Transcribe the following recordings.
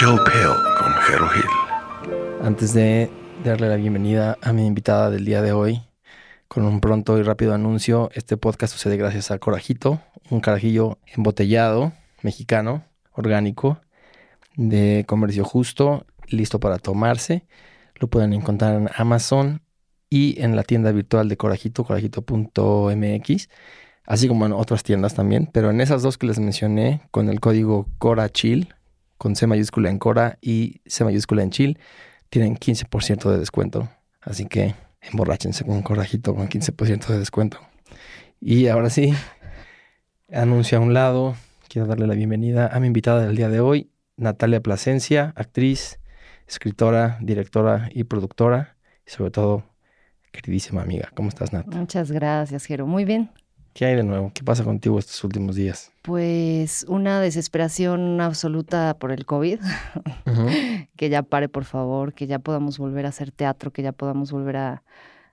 Joe Pale con Jero Hill. Antes de darle la bienvenida a mi invitada del día de hoy, con un pronto y rápido anuncio, este podcast sucede gracias a Corajito, un carajillo embotellado, mexicano, orgánico, de comercio justo, listo para tomarse. Lo pueden encontrar en Amazon y en la tienda virtual de Corajito, corajito.mx, así como en otras tiendas también, pero en esas dos que les mencioné, con el código CORACHIL, con C mayúscula en Cora y C mayúscula en Chill, tienen 15% de descuento. Así que emborráchense con Corajito con 15% de descuento. Y ahora sí, anuncio a un lado, quiero darle la bienvenida a mi invitada del día de hoy, Natalia Plasencia, actriz, escritora, directora y productora, y sobre todo queridísima amiga. ¿Cómo estás, Nat? Muchas gracias, Jero. Muy bien. ¿Qué hay de nuevo? ¿Qué pasa contigo estos últimos días? Pues una desesperación absoluta por el COVID. que ya pare, por favor, que ya podamos volver a hacer teatro, que ya podamos volver a,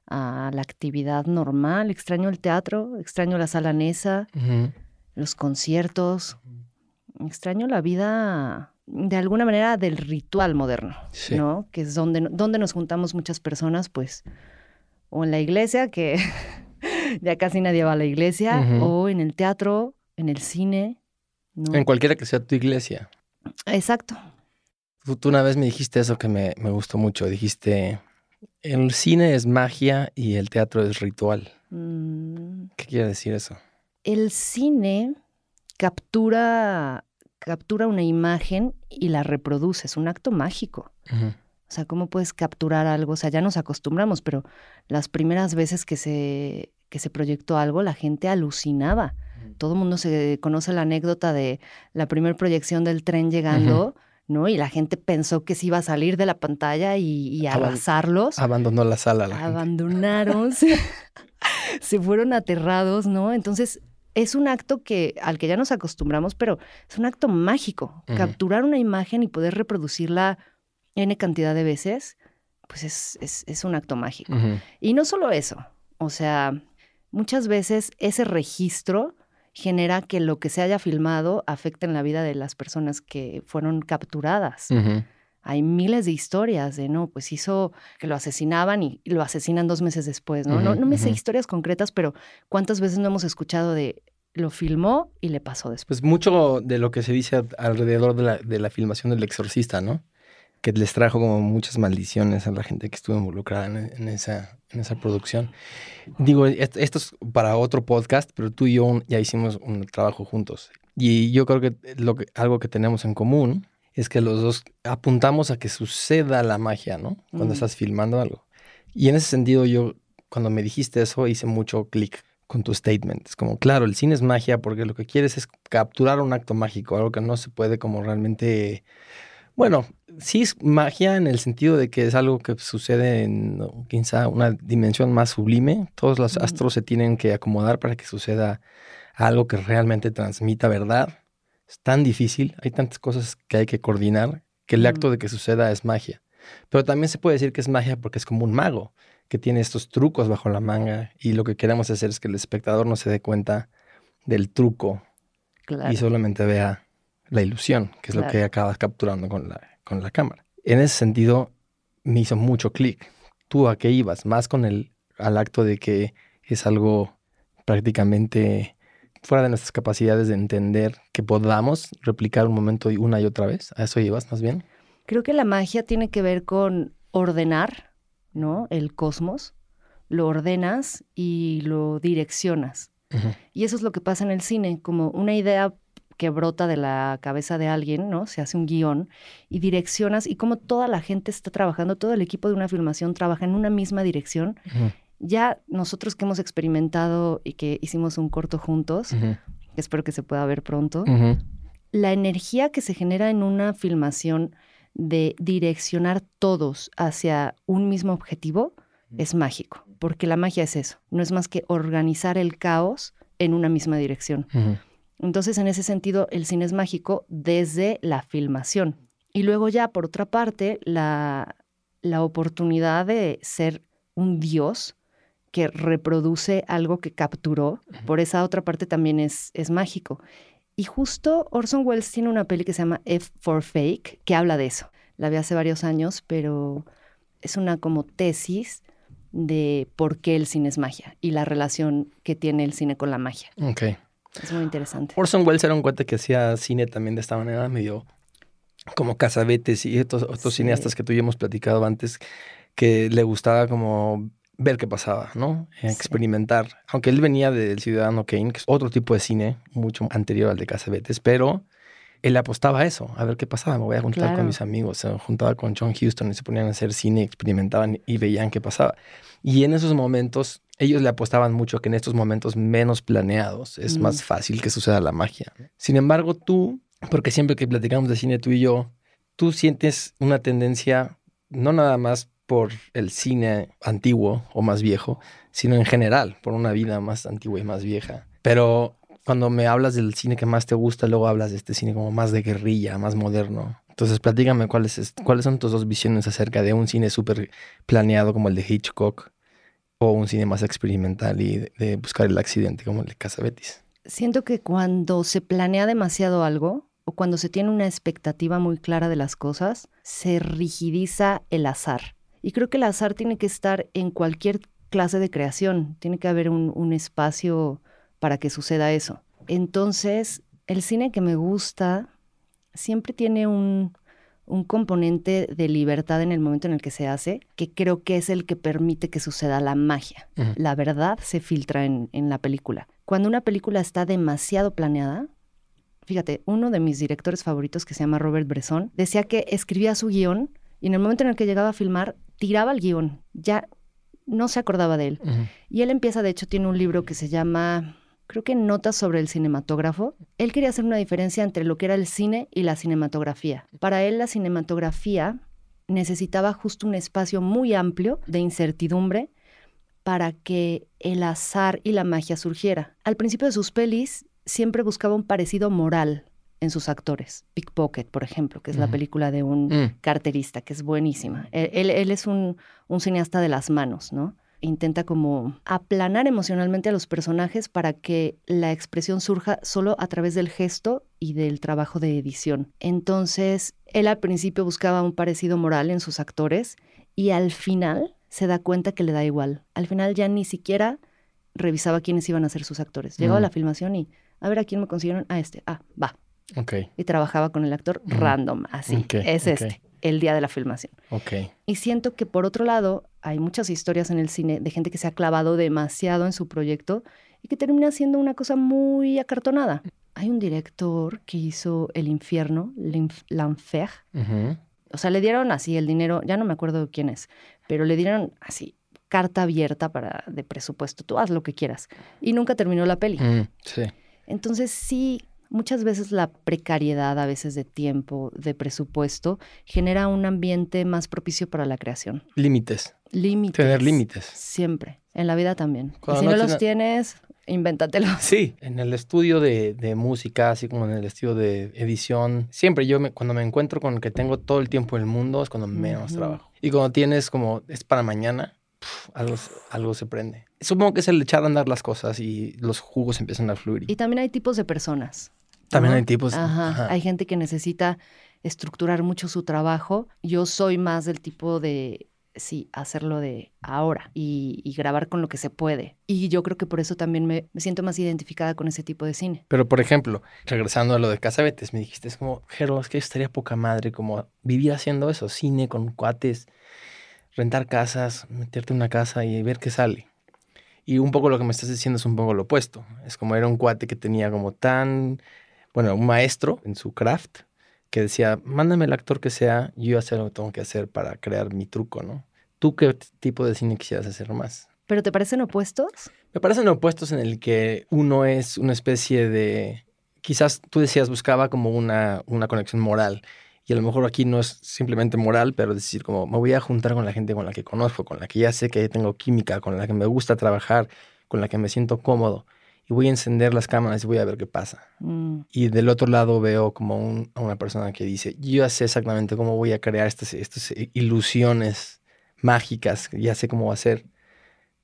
la actividad normal. Extraño el teatro, extraño la sala Nesa, los conciertos. Extraño la vida de alguna manera del ritual moderno, ¿no? Que es donde, donde nos juntamos muchas personas, pues, o en la iglesia, que ya casi nadie va a la iglesia, o en el teatro, en el cine. En cualquiera que sea tu iglesia. Exacto. Tú, una vez me dijiste eso que me, gustó mucho. Dijiste, el cine es magia y el teatro es ritual. Mm. ¿Qué quiere decir eso? El cine captura, captura una imagen y la reproduce. Es un acto mágico. O sea, ¿cómo puedes capturar algo? O sea, ya nos acostumbramos, pero las primeras veces que se, que se proyectó algo, la gente alucinaba. Todo el mundo se conoce la anécdota de la primera proyección del tren llegando, ¿no? Y la gente pensó que se iba a salir de la pantalla y, arrasarlos. Abandonó la sala. La Abandonaron, se, fueron aterrados, ¿no? Entonces, es un acto que al que ya nos acostumbramos, pero es un acto mágico. Capturar una imagen y poder reproducirla N cantidad de veces, pues es, es, un acto mágico. Y no solo eso, o sea, muchas veces ese registro genera que lo que se haya filmado afecte en la vida de las personas que fueron capturadas. Hay miles de historias de, no, pues hizo que lo asesinaban y, lo asesinan dos meses después, ¿no? no, no me sé historias concretas, pero ¿cuántas veces no hemos escuchado de lo filmó y le pasó después? Pues mucho de lo que se dice alrededor de la, de la filmación del exorcista, ¿no? Que les trajo como muchas maldiciones a la gente que estuvo involucrada en, esa, en esa producción. Digo, esto es para otro podcast, pero tú y yo ya hicimos un trabajo juntos. Y yo creo que, lo que algo que tenemos en común es que los dos apuntamos a que suceda la magia, ¿no? Cuando estás filmando algo. Y en ese sentido yo, cuando me dijiste eso, hice mucho clic con tu statement. Es como, claro, el cine es magia porque lo que quieres es capturar un acto mágico, algo que no se puede como realmente bueno, sí es magia en el sentido de que es algo que sucede en quizá una dimensión más sublime. Todos los astros se tienen que acomodar para que suceda algo que realmente transmita verdad. Es tan difícil, hay tantas cosas que hay que coordinar que el acto de que suceda es magia. Pero también se puede decir que es magia porque es como un mago que tiene estos trucos bajo la manga y lo que queremos hacer es que el espectador no se dé cuenta del truco y solamente vea la ilusión, que es lo que acabas capturando con la, con la cámara. En ese sentido, me hizo mucho clic. ¿Tú a qué ibas? Más con el al acto de que es algo prácticamente fuera de nuestras capacidades de entender que podamos replicar un momento una y otra vez. ¿A eso ibas más bien? Creo que la magia tiene que ver con ordenar, ¿no? El cosmos. Lo ordenas y lo direccionas. Y eso es lo que pasa en el cine, como una idea que brota de la cabeza de alguien, ¿no? Se hace un guion y direccionas y como toda la gente está trabajando, todo el equipo de una filmación trabaja en una misma dirección. Ya nosotros que hemos experimentado y que hicimos un corto juntos, espero que se pueda ver pronto, la energía que se genera en una filmación de direccionar todos hacia un mismo objetivo es mágico, porque la magia es eso, no es más que organizar el caos en una misma dirección. Entonces, en ese sentido, el cine es mágico desde la filmación. Y luego ya, por otra parte, la, la oportunidad de ser un dios que reproduce algo que capturó, por esa otra parte también es, es mágico. Y justo Orson Welles tiene una peli que se llama F for Fake, que habla de eso. La vi hace varios años, pero es una como tesis de por qué el cine es magia y la relación que tiene el cine con la magia. Ok. Es muy interesante. Orson Welles era un cuate que hacía cine también de esta manera, medio como Casabetes y estos otros Sí. cineastas que tú y yo hemos platicado antes, que le gustaba como ver qué pasaba, ¿no? Sí. Experimentar. Aunque él venía del Ciudadano Kane, que es otro tipo de cine, mucho anterior al de Casabetes, pero él apostaba a eso, a ver qué pasaba. Me voy a juntar Claro. con mis amigos. Se juntaba con John Huston y se ponían a hacer cine, experimentaban y veían qué pasaba. Y en esos momentos, ellos le apostaban mucho que en estos momentos menos planeados es Mm. más fácil que suceda la magia. Sin embargo, tú, porque siempre que platicamos de cine tú y yo, tú sientes una tendencia, no nada más por el cine antiguo o más viejo, sino en general, por una vida más antigua y más vieja. Pero cuando me hablas del cine que más te gusta, luego hablas de este cine como más de guerrilla, más moderno. Entonces, platícame cuáles, es- cuáles son tus dos visiones acerca de un cine súper planeado como el de Hitchcock o un cine más experimental y de, buscar el accidente como el de Casabetis. Siento que cuando se planea demasiado algo o cuando se tiene una expectativa muy clara de las cosas, se rigidiza el azar. Y creo que el azar tiene que estar en cualquier clase de creación. Tiene que haber un espacio para que suceda eso. Entonces, el cine que me gusta siempre tiene un, un componente de libertad en el momento en el que se hace, que creo que es el que permite que suceda la magia. La verdad se filtra en, en la película. Cuando una película está demasiado planeada, fíjate, uno de mis directores favoritos, que se llama Robert Bresson, decía que escribía su guion y en el momento en el que llegaba a filmar, tiraba el guion. Ya no se acordaba de él. Y él empieza, de hecho, tiene un libro que se llama, creo que Notas sobre el cinematógrafo. Él quería hacer una diferencia entre lo que era el cine y la cinematografía. Para él, la cinematografía necesitaba justo un espacio muy amplio de incertidumbre para que el azar y la magia surgiera. Al principio de sus pelis, siempre buscaba un parecido moral en sus actores. Pickpocket, por ejemplo, que es la película de un Mm. carterista, que es buenísima. Él, él- él es un, un cineasta de las manos, ¿no? Intenta como aplanar emocionalmente a los personajes para que la expresión surja solo a través del gesto y del trabajo de edición. Entonces, él al principio buscaba un parecido moral en sus actores y al final se da cuenta que le da igual. Al final ya ni siquiera revisaba quiénes iban a ser sus actores. Llegaba a Mm. la filmación y, a ver a quién me consiguieron, a este, ah, va, Ok, y trabajaba con el actor random, así. Es este, el día de la filmación. ok. Y siento que por otro lado, hay muchas historias en el cine de gente que se ha clavado demasiado en su proyecto y que termina siendo una cosa muy acartonada. Hay un director que hizo El Infierno, L'Enfer. Ujú. O sea, le dieron así el dinero, ya no me acuerdo quién es, pero le dieron así carta abierta para de presupuesto, tú haz lo que quieras. Y nunca terminó la peli. Mm, sí. Entonces sí, muchas veces la precariedad, a veces de tiempo, de presupuesto, genera un ambiente más propicio para la creación. Límites. Límites. Tener límites. Siempre. En la vida también. Y si no no, los tiene- tienes, invéntatelos. Sí, en el estudio de, de música, así como en el estudio de edición, siempre yo me- cuando me encuentro con que tengo todo el tiempo del mundo es cuando menos trabajo. Y cuando tienes como es para mañana, algo, algo se prende. Supongo que es el echar a andar las cosas y los jugos empiezan a fluir. Y también hay tipos de personas. También ¿no? hay tipos. Ajá. ajá. Hay gente que necesita estructurar mucho su trabajo. Yo soy más del tipo de, sí, hacerlo de ahora y, y grabar con lo que se puede. Y yo creo que por eso también me, me siento más identificada con ese tipo de cine. Pero, por ejemplo, regresando a lo de Casabetes, me dijiste, es como, Jero, es que estaría poca madre como vivir haciendo eso, cine con cuates, rentar casas, meterte en una casa y ver qué sale. Y un poco lo que me estás diciendo es un poco lo opuesto. Es como era un cuate que tenía como tan, bueno, un maestro en su craft que decía, mándame el actor que sea, yo sé lo que tengo que hacer para crear mi truco, ¿no? ¿Tú qué tipo de cine quisieras hacer más? ¿Pero te parecen opuestos? Me parecen opuestos en el que uno es una especie de, quizás tú decías, buscaba como una, una conexión moral. Y a lo mejor aquí no es simplemente moral, pero es decir, como me voy a juntar con la gente con la que conozco, con la que ya sé que tengo química, con la que me gusta trabajar, con la que me siento cómodo. Y voy a encender las cámaras y voy a ver qué pasa. Mm, Y del otro lado veo como un- a una persona que dice, yo ya sé exactamente cómo voy a crear estas, estas ilusiones mágicas, ya sé cómo va a ser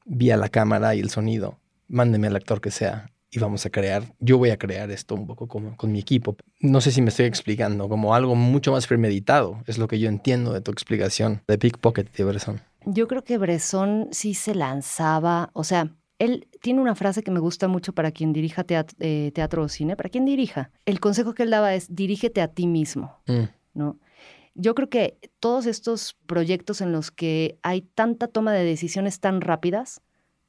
vía la cámara y el sonido. Mándeme al actor que sea y vamos a crear, yo voy a crear esto un poco como con mi equipo. No sé si me estoy explicando, como algo mucho más premeditado, es lo que yo entiendo de tu explicación de Pickpocket de Bresson. Yo creo que Bresson sí se lanzaba, o sea, él tiene una frase que me gusta mucho para quien dirija eh, teatro, o cine, para quien dirija. El consejo que él daba es dirígete a ti mismo, mm. ¿no? Yo creo que todos estos proyectos en los que hay tanta toma de decisiones tan rápidas,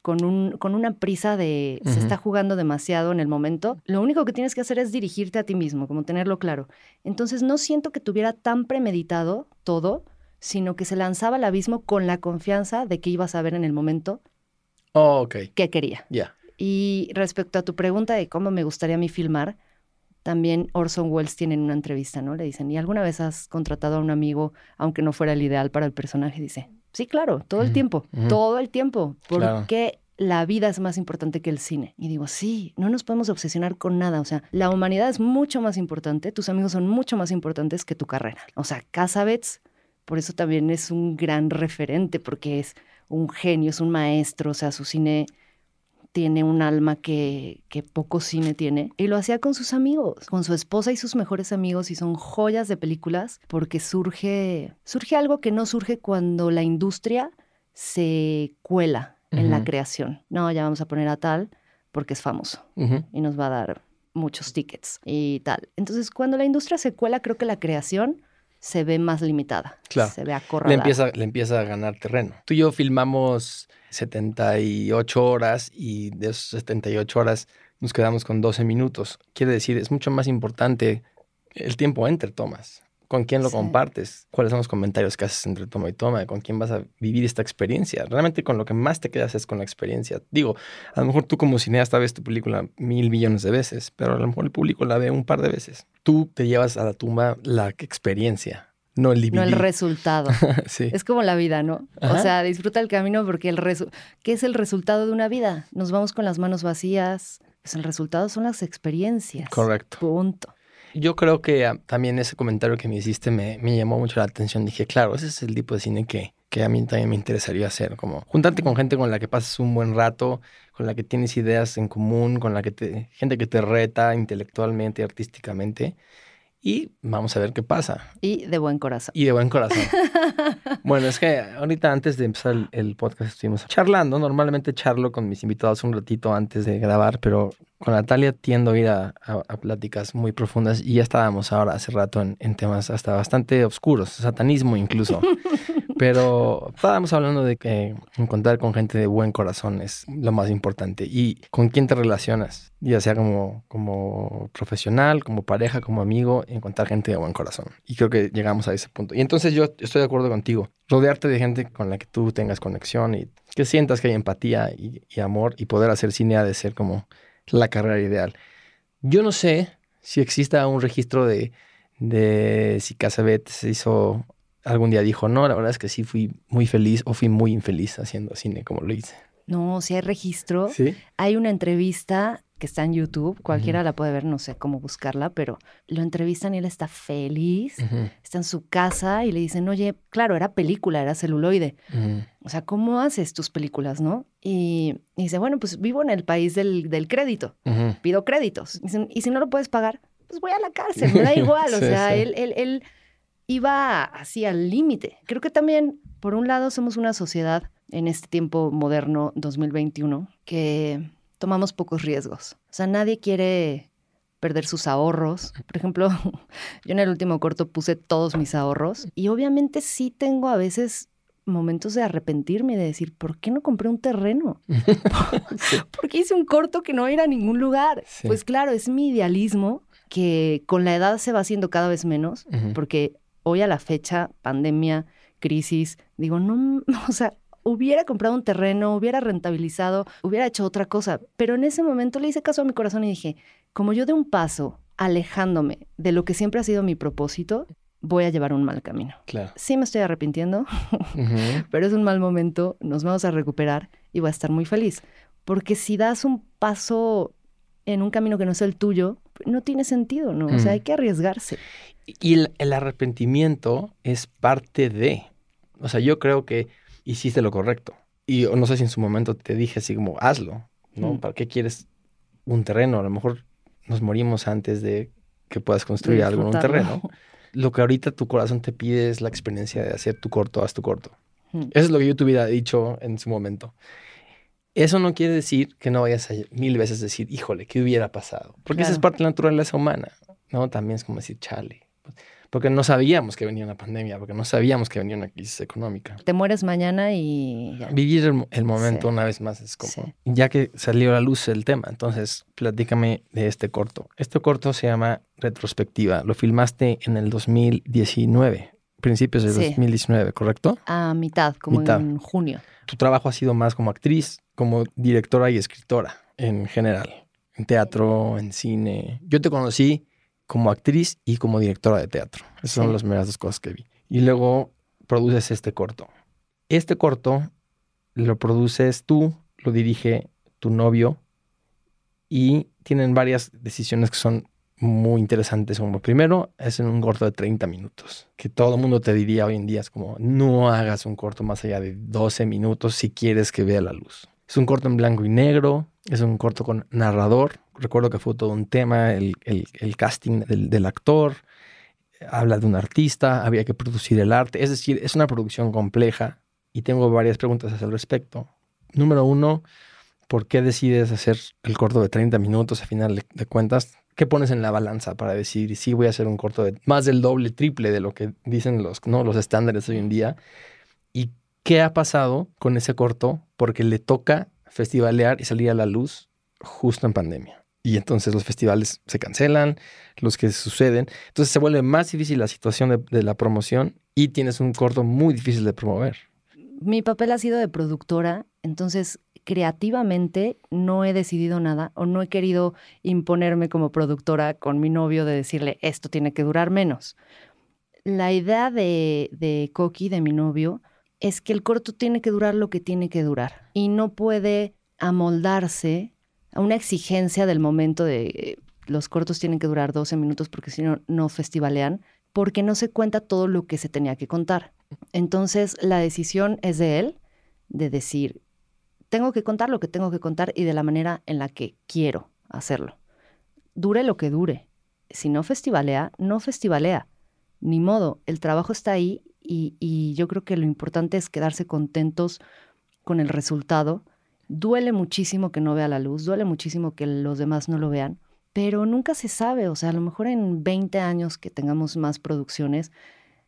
con, un, con una prisa de se está jugando demasiado en el momento, lo único que tienes que hacer es dirigirte a ti mismo, como tenerlo claro. Entonces no siento que tuviera tan premeditado todo, sino que se lanzaba al abismo con la confianza de que ibas a ver en el momento oh, okay. que quería. Ya. Y respecto a tu pregunta de cómo me gustaría a mí filmar, también Orson Welles tiene una entrevista, ¿no? Le dicen, ¿y alguna vez has contratado a un amigo, aunque no fuera el ideal para el personaje? Dice, Sí, claro, todo el tiempo, todo el tiempo. Porque la vida es más importante que el cine. Y digo, sí, no nos podemos obsesionar con nada. O sea, la humanidad es mucho más importante, tus amigos son mucho más importantes que tu carrera. O sea, Casabets, por eso también es un gran referente, porque es un genio, es un maestro, o sea, su cine tiene un alma que, que, poco cine tiene. Y lo hacía con sus amigos, con su esposa y sus mejores amigos, y son joyas de películas, porque surge, surge algo que no surge cuando la industria se cuela en la creación. No, ya vamos a poner a tal porque es famoso y nos va a dar muchos tickets y tal. Entonces, cuando la industria se cuela, creo que la creación se ve más limitada. Claro. Se ve acorralada. Le empieza, le empieza a ganar terreno. Tú y yo filmamos 78 horas y de esas 78 horas nos quedamos con 12 minutos. Quiere decir, es mucho más importante el tiempo entre tomas. ¿Con quién lo compartes? ¿Cuáles son los comentarios que haces entre toma y toma? ¿Con quién vas a vivir esta experiencia? Realmente con lo que más te quedas es con la experiencia. Digo, a lo mejor tú como cineasta ves tu película mil millones de veces, pero a lo mejor el público la ve un par de veces. Tú te llevas a la tumba la experiencia, no el No el resultado. Es como la vida, ¿no? O sea, disfruta el camino porque el ¿qué es el resultado de una vida? Nos vamos con las manos vacías. Pues el resultado son las experiencias. Correcto. Punto. Yo creo que ah, también ese comentario que me hiciste me, me, llamó mucho la atención. Dije, claro, ese es el tipo de cine que, que a mí también me interesaría hacer. Como juntarte con gente con la que pasas un buen rato, con la que tienes ideas en común, con la que te, gente que te reta intelectualmente y artísticamente y vamos a ver qué pasa. Y de buen corazón. Y de buen corazón. bueno, es que ahorita antes de empezar el, podcast estuvimos charlando. Normalmente charlo con mis invitados un ratito antes de grabar, pero con Natalia tiendo a ir a, pláticas muy profundas y ya estábamos ahora hace rato en, en temas hasta bastante oscuros, satanismo incluso. Pero estábamos hablando de que encontrar con gente de buen corazón es lo más importante. ¿Y con quién te relacionas? Ya sea como, como profesional, como pareja, como amigo, encontrar gente de buen corazón. Y creo que llegamos a ese punto. Y entonces yo estoy de acuerdo contigo. Rodearte de gente con la que tú tengas conexión y que sientas que hay empatía y, amor y poder hacer cine ha de ser como la carrera ideal. Yo no sé si exista un registro de, de si Casabet se hizo algún día dijo, no, la verdad es que sí fui muy feliz o fui muy infeliz haciendo cine como lo hice. No, si hay registro. ¿Sí? Hay una entrevista que está en YouTube, cualquiera la puede ver, no sé cómo buscarla, pero lo entrevistan y él está feliz, está en su casa y le dicen, oye, claro, era película, era celuloide. O sea, ¿cómo haces tus películas, no? Y, dice, bueno, pues vivo en el país del, crédito, pido créditos. Dicen, y si no lo puedes pagar, pues voy a la cárcel, me da igual. O sea, él, él, él iba así al límite. Creo que también, por un lado, somos una sociedad en este tiempo moderno 2021 que tomamos pocos riesgos. O sea, nadie quiere perder sus ahorros. Por ejemplo, yo en el último corto puse todos mis ahorros y obviamente sí tengo a veces momentos de arrepentirme y de decir, ¿por qué no compré un terreno? ¿Por qué hice un corto que no iba a ir a ningún lugar? Pues claro, es mi idealismo que con la edad se va haciendo cada vez menos, porque hoy a la fecha, pandemia, crisis, digo, no, o sea, hubiera comprado un terreno, hubiera rentabilizado, hubiera hecho otra cosa, pero en ese momento le hice caso a mi corazón y dije, como yo de un paso alejándome de lo que siempre ha sido mi propósito, voy a llevar un mal camino. Claro. Sí me estoy arrepintiendo, pero es un mal momento, nos vamos a recuperar y voy a estar muy feliz. Porque si das un paso en un camino que no es el tuyo, no tiene sentido, ¿no? O sea, hay que arriesgarse. Y el, arrepentimiento es parte de. O sea, yo creo que hiciste lo correcto. Y no sé si en su momento te dije así como, hazlo, ¿no? ¿Para qué quieres un terreno. A lo mejor nos morimos antes de que puedas construir algo en un terreno. Lo que ahorita tu corazón te pide es la experiencia de hacer tu corto, haz tu corto. Eso es lo que yo te hubiera dicho en su momento. Eso no quiere decir que no vayas a mil veces decir, híjole, ¿qué hubiera pasado? Porque esa es parte de la naturaleza humana, ¿no? También es como decir, chale. Porque no sabíamos que venía una pandemia, porque no sabíamos que venía una crisis económica. Te mueres mañana y... Vivir el, momento una vez más es como... Ya que salió a la luz el tema, entonces platícame de este corto. Este corto se llama Retrospectiva. Lo filmaste en el 2019, principios de 2019, ¿correcto? A mitad, como en junio. Tu trabajo ha sido más como actriz, como directora y escritora en general, en teatro, en cine. Yo te conocí como actriz y como directora de teatro. Esas son las primeras dos cosas que vi. Y luego produces este corto. Este corto lo produces tú, lo dirige tu novio y tienen varias decisiones que son muy interesantes. Como primero, es en un corto de 30 minutos, que todo el mundo te diría hoy en día es como, no hagas un corto más allá de 12 minutos si quieres que vea la luz. Es un corto en blanco y negro, es un corto con narrador. Recuerdo que fue todo un tema, el, casting del, actor, habla de un artista, había que producir el arte. Es decir, es una producción compleja y tengo varias preguntas al respecto. Número uno, ¿por qué decides hacer el corto de 30 minutos a final de, cuentas? ¿Qué pones en la balanza para decir si voy a hacer un corto de más del doble, triple de lo que dicen los, ¿no? los estándares hoy en día? ¿Y qué ha pasado con ese corto? Porque le toca festivalear y salir a la luz justo en pandemia. Y entonces los festivales se cancelan, los que suceden. Entonces se vuelve más difícil la situación de, la promoción y tienes un corto muy difícil de promover. Mi papel ha sido de productora, entonces creativamente no he decidido nada o no he querido imponerme como productora con mi novio de decirle esto tiene que durar menos. La idea de, de Coqui, de mi novio, es que el corto tiene que durar lo que tiene que durar y no puede amoldarse a una exigencia del momento de eh, los cortos tienen que durar 12 minutos porque si no, no festivalean, porque no se cuenta todo lo que se tenía que contar. Entonces, la decisión es de él, de decir, tengo que contar lo que tengo que contar y de la manera en la que quiero hacerlo. Dure lo que dure. Si no festivalea, no festivalea. Ni modo, el trabajo está ahí y, yo creo que lo importante es quedarse contentos con el resultado. Duele muchísimo que no vea la luz, duele muchísimo que los demás no lo vean, pero nunca se sabe, o sea, a lo mejor en 20 años que tengamos más producciones,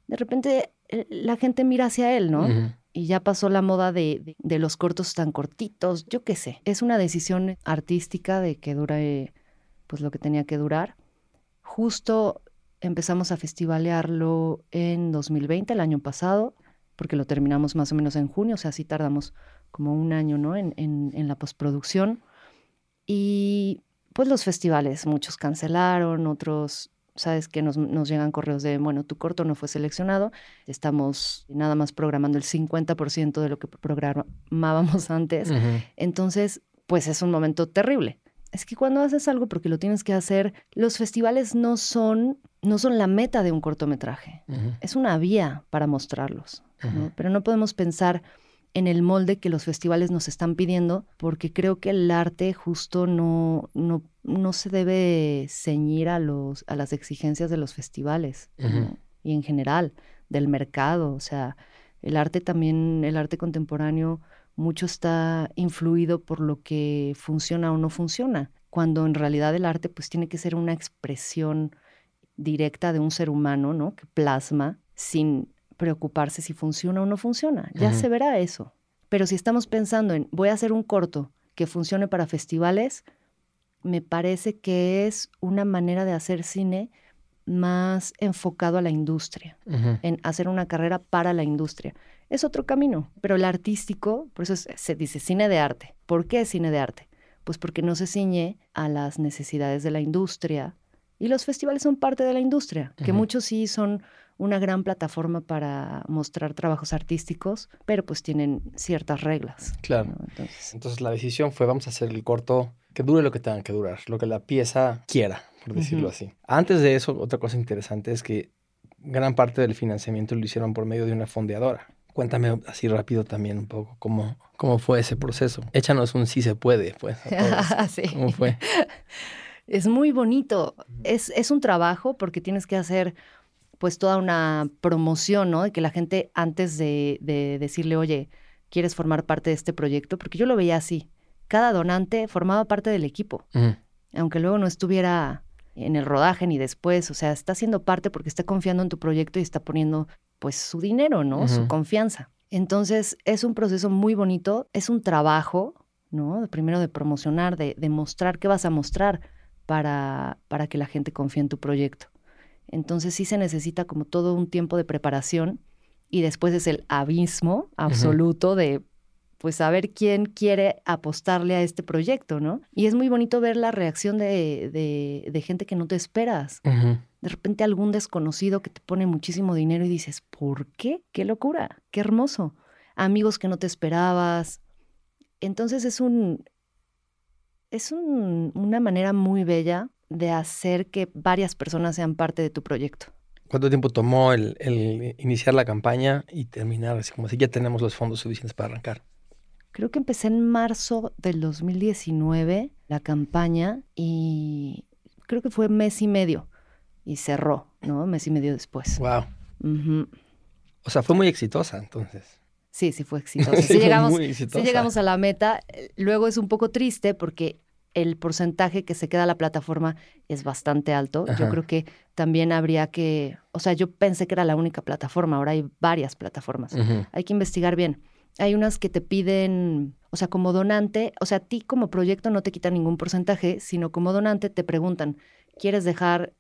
de repente eh, la gente mira hacia él, ¿no? Y ya pasó la moda de, de, los cortos tan cortitos, yo qué sé. Es una decisión artística de que dure pues lo que tenía que durar. Justo empezamos a festivalearlo en 2020, el año pasado, porque lo terminamos más o menos en junio, o sea, sí tardamos como un año, ¿no? En, en, la postproducción. Y pues los festivales, muchos cancelaron, otros, sabes que nos, nos, llegan correos de, bueno, tu corto no fue seleccionado, estamos nada más programando el 50% de lo que programábamos antes. Entonces, pues es un momento terrible es que cuando haces algo porque lo tienes que hacer, los festivales no son, no son la meta de un cortometraje, es una vía para mostrarlos, pero no podemos pensar en el molde que los festivales nos están pidiendo, porque creo que el arte justo no, no, no se debe ceñir a, los, a las exigencias de los festivales y en general del mercado. O sea, el arte también, el arte contemporáneo mucho está influido por lo que funciona o no funciona, cuando en realidad el arte pues tiene que ser una expresión directa de un ser humano, ¿no? Que plasma sin preocuparse si funciona o no funciona. Ya se verá eso. Pero si estamos pensando en voy a hacer un corto que funcione para festivales, me parece que es una manera de hacer cine más enfocado a la industria, en hacer una carrera para la industria es otro camino. Pero el artístico, por eso se dice cine de arte. ¿Por qué cine de arte? Pues porque no se ciñe a las necesidades de la industria. Y los festivales son parte de la industria, que muchos sí son una gran plataforma para mostrar trabajos artísticos, pero pues tienen ciertas reglas. Claro. Entonces, Entonces, la decisión fue vamos a hacer el corto que dure lo que tenga que durar, lo que la pieza quiera, por decirlo así. Antes de eso, otra cosa interesante es que gran parte del financiamiento lo hicieron por medio de una fondeadora Cuéntame así rápido también un poco cómo, cómo fue ese proceso. Échanos un sí se puede, pues. sí. ¿Cómo fue? Es muy bonito. Es, es un trabajo porque tienes que hacer pues toda una promoción, ¿no? De que la gente antes de, de decirle, oye, ¿quieres formar parte de este proyecto? Porque yo lo veía así. Cada donante formaba parte del equipo, aunque luego no estuviera en el rodaje ni después. O sea, está siendo parte porque está confiando en tu proyecto y está poniendo pues su dinero, ¿no? Su confianza. Entonces es un proceso muy bonito, es un trabajo, ¿no? Primero de promocionar, de, de mostrar qué vas a mostrar para, para que la gente confíe en tu proyecto. Entonces sí se necesita como todo un tiempo de preparación y después es el abismo absoluto de pues saber quién quiere apostarle a este proyecto, ¿no? Y es muy bonito ver la reacción de, de- de gente que no te esperas. De repente algún desconocido que te pone muchísimo dinero y dices, ¿por qué? ¡Qué locura! ¡Qué hermoso! Amigos que no te esperabas. Entonces es un... Es un- una manera muy bella de hacer que varias personas sean parte de tu proyecto. ¿Cuánto tiempo tomó el, el iniciar la campaña y terminar? Así como si ya tenemos los fondos suficientes para arrancar. Creo que empecé en marzo del 2019 la campaña y creo que fue mes y medio y cerró, ¿no? Mes y medio después. Wow. O sea, fue muy exitosa entonces. Sí, sí fue exitoso. Sí, Sí, fue llegamos, muy sí exitosa. llegamos a la meta. Luego es un poco triste porque el porcentaje que se queda a la plataforma es bastante alto. Yo creo que también habría que, o sea, yo pensé que era la única plataforma, ahora hay varias plataformas. Hay que investigar bien. Hay unas que te piden, o sea, como donante, o sea, a ti como proyecto no te quitan ningún porcentaje, sino como donante te preguntan, ¿quieres dejar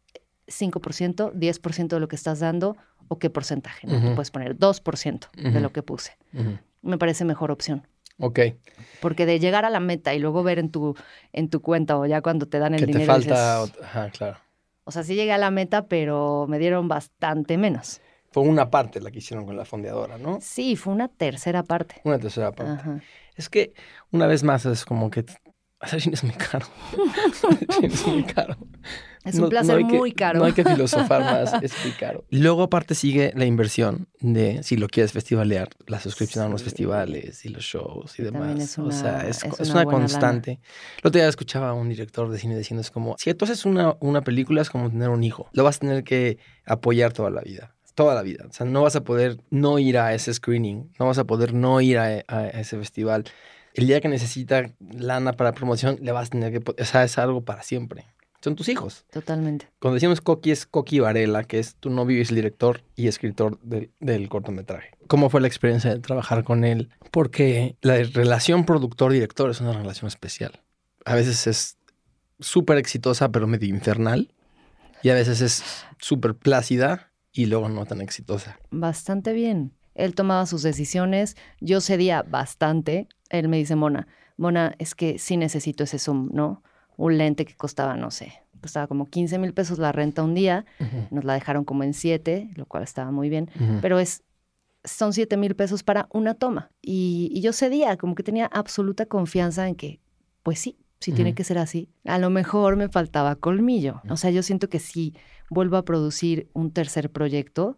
5%, 10% de lo que estás dando o qué porcentaje? ¿no? Ujú. puedes poner 2% de Ujú. lo que puse. Me parece mejor opción. Ok. Porque de llegar a la meta y luego ver en tu, en tu cuenta o ya cuando te dan el Que te dinero. falta. dices, Ajá, claro. o sea, sí llegué a la meta, pero me dieron bastante menos. Fue una parte la que hicieron con la fondeadora, ¿no? Sí, fue una tercera parte. Una tercera parte. Ajá. Es que, una vez más, es como que hacer cine es muy caro. Es muy caro. Es No- un placer no hay que- muy caro. No hay que filosofar más, es muy caro. Luego, aparte, sigue la inversión de si lo quieres festivalear, la suscripción a los festivales y los shows y demás. es o una- sea, es, es es una constante. El otro día escuchaba a un director de cine diciendo: es como, si tú haces una, una película, es como tener un hijo. Lo vas a tener que apoyar toda la vida. Toda la vida. O sea, no vas a poder no ir a ese screening, no vas a poder no ir a, a ese festival. El día que necesita lana para promoción, le vas a tener que. O sea, es algo para siempre. Son tus hijos. Totalmente. Cuando decimos Coqui es Coqui Varela, que es tu novio y es el director y escritor del cortometraje. ¿Cómo fue la experiencia de trabajar con él? Porque la relación productor-director es una relación especial. A veces es súper exitosa, pero medio infernal. Y a veces es súper plácida y luego no tan exitosa. Bastante bien. Él tomaba sus decisiones, yo cedía bastante. Él me dice, Mona, Mona, es que sí necesito ese zoom, ¿no? Un lente que costaba, no sé, costaba como 15 mil pesos la renta un día. Nos la dejaron como en 7, lo cual estaba muy bien. Pero es, son 7 mil pesos para una toma. Y, y yo cedía, como que tenía absoluta confianza en que, pues sí, sí tiene que ser así. A lo mejor me faltaba colmillo. O sea, yo siento que si vuelvo a producir un tercer proyecto,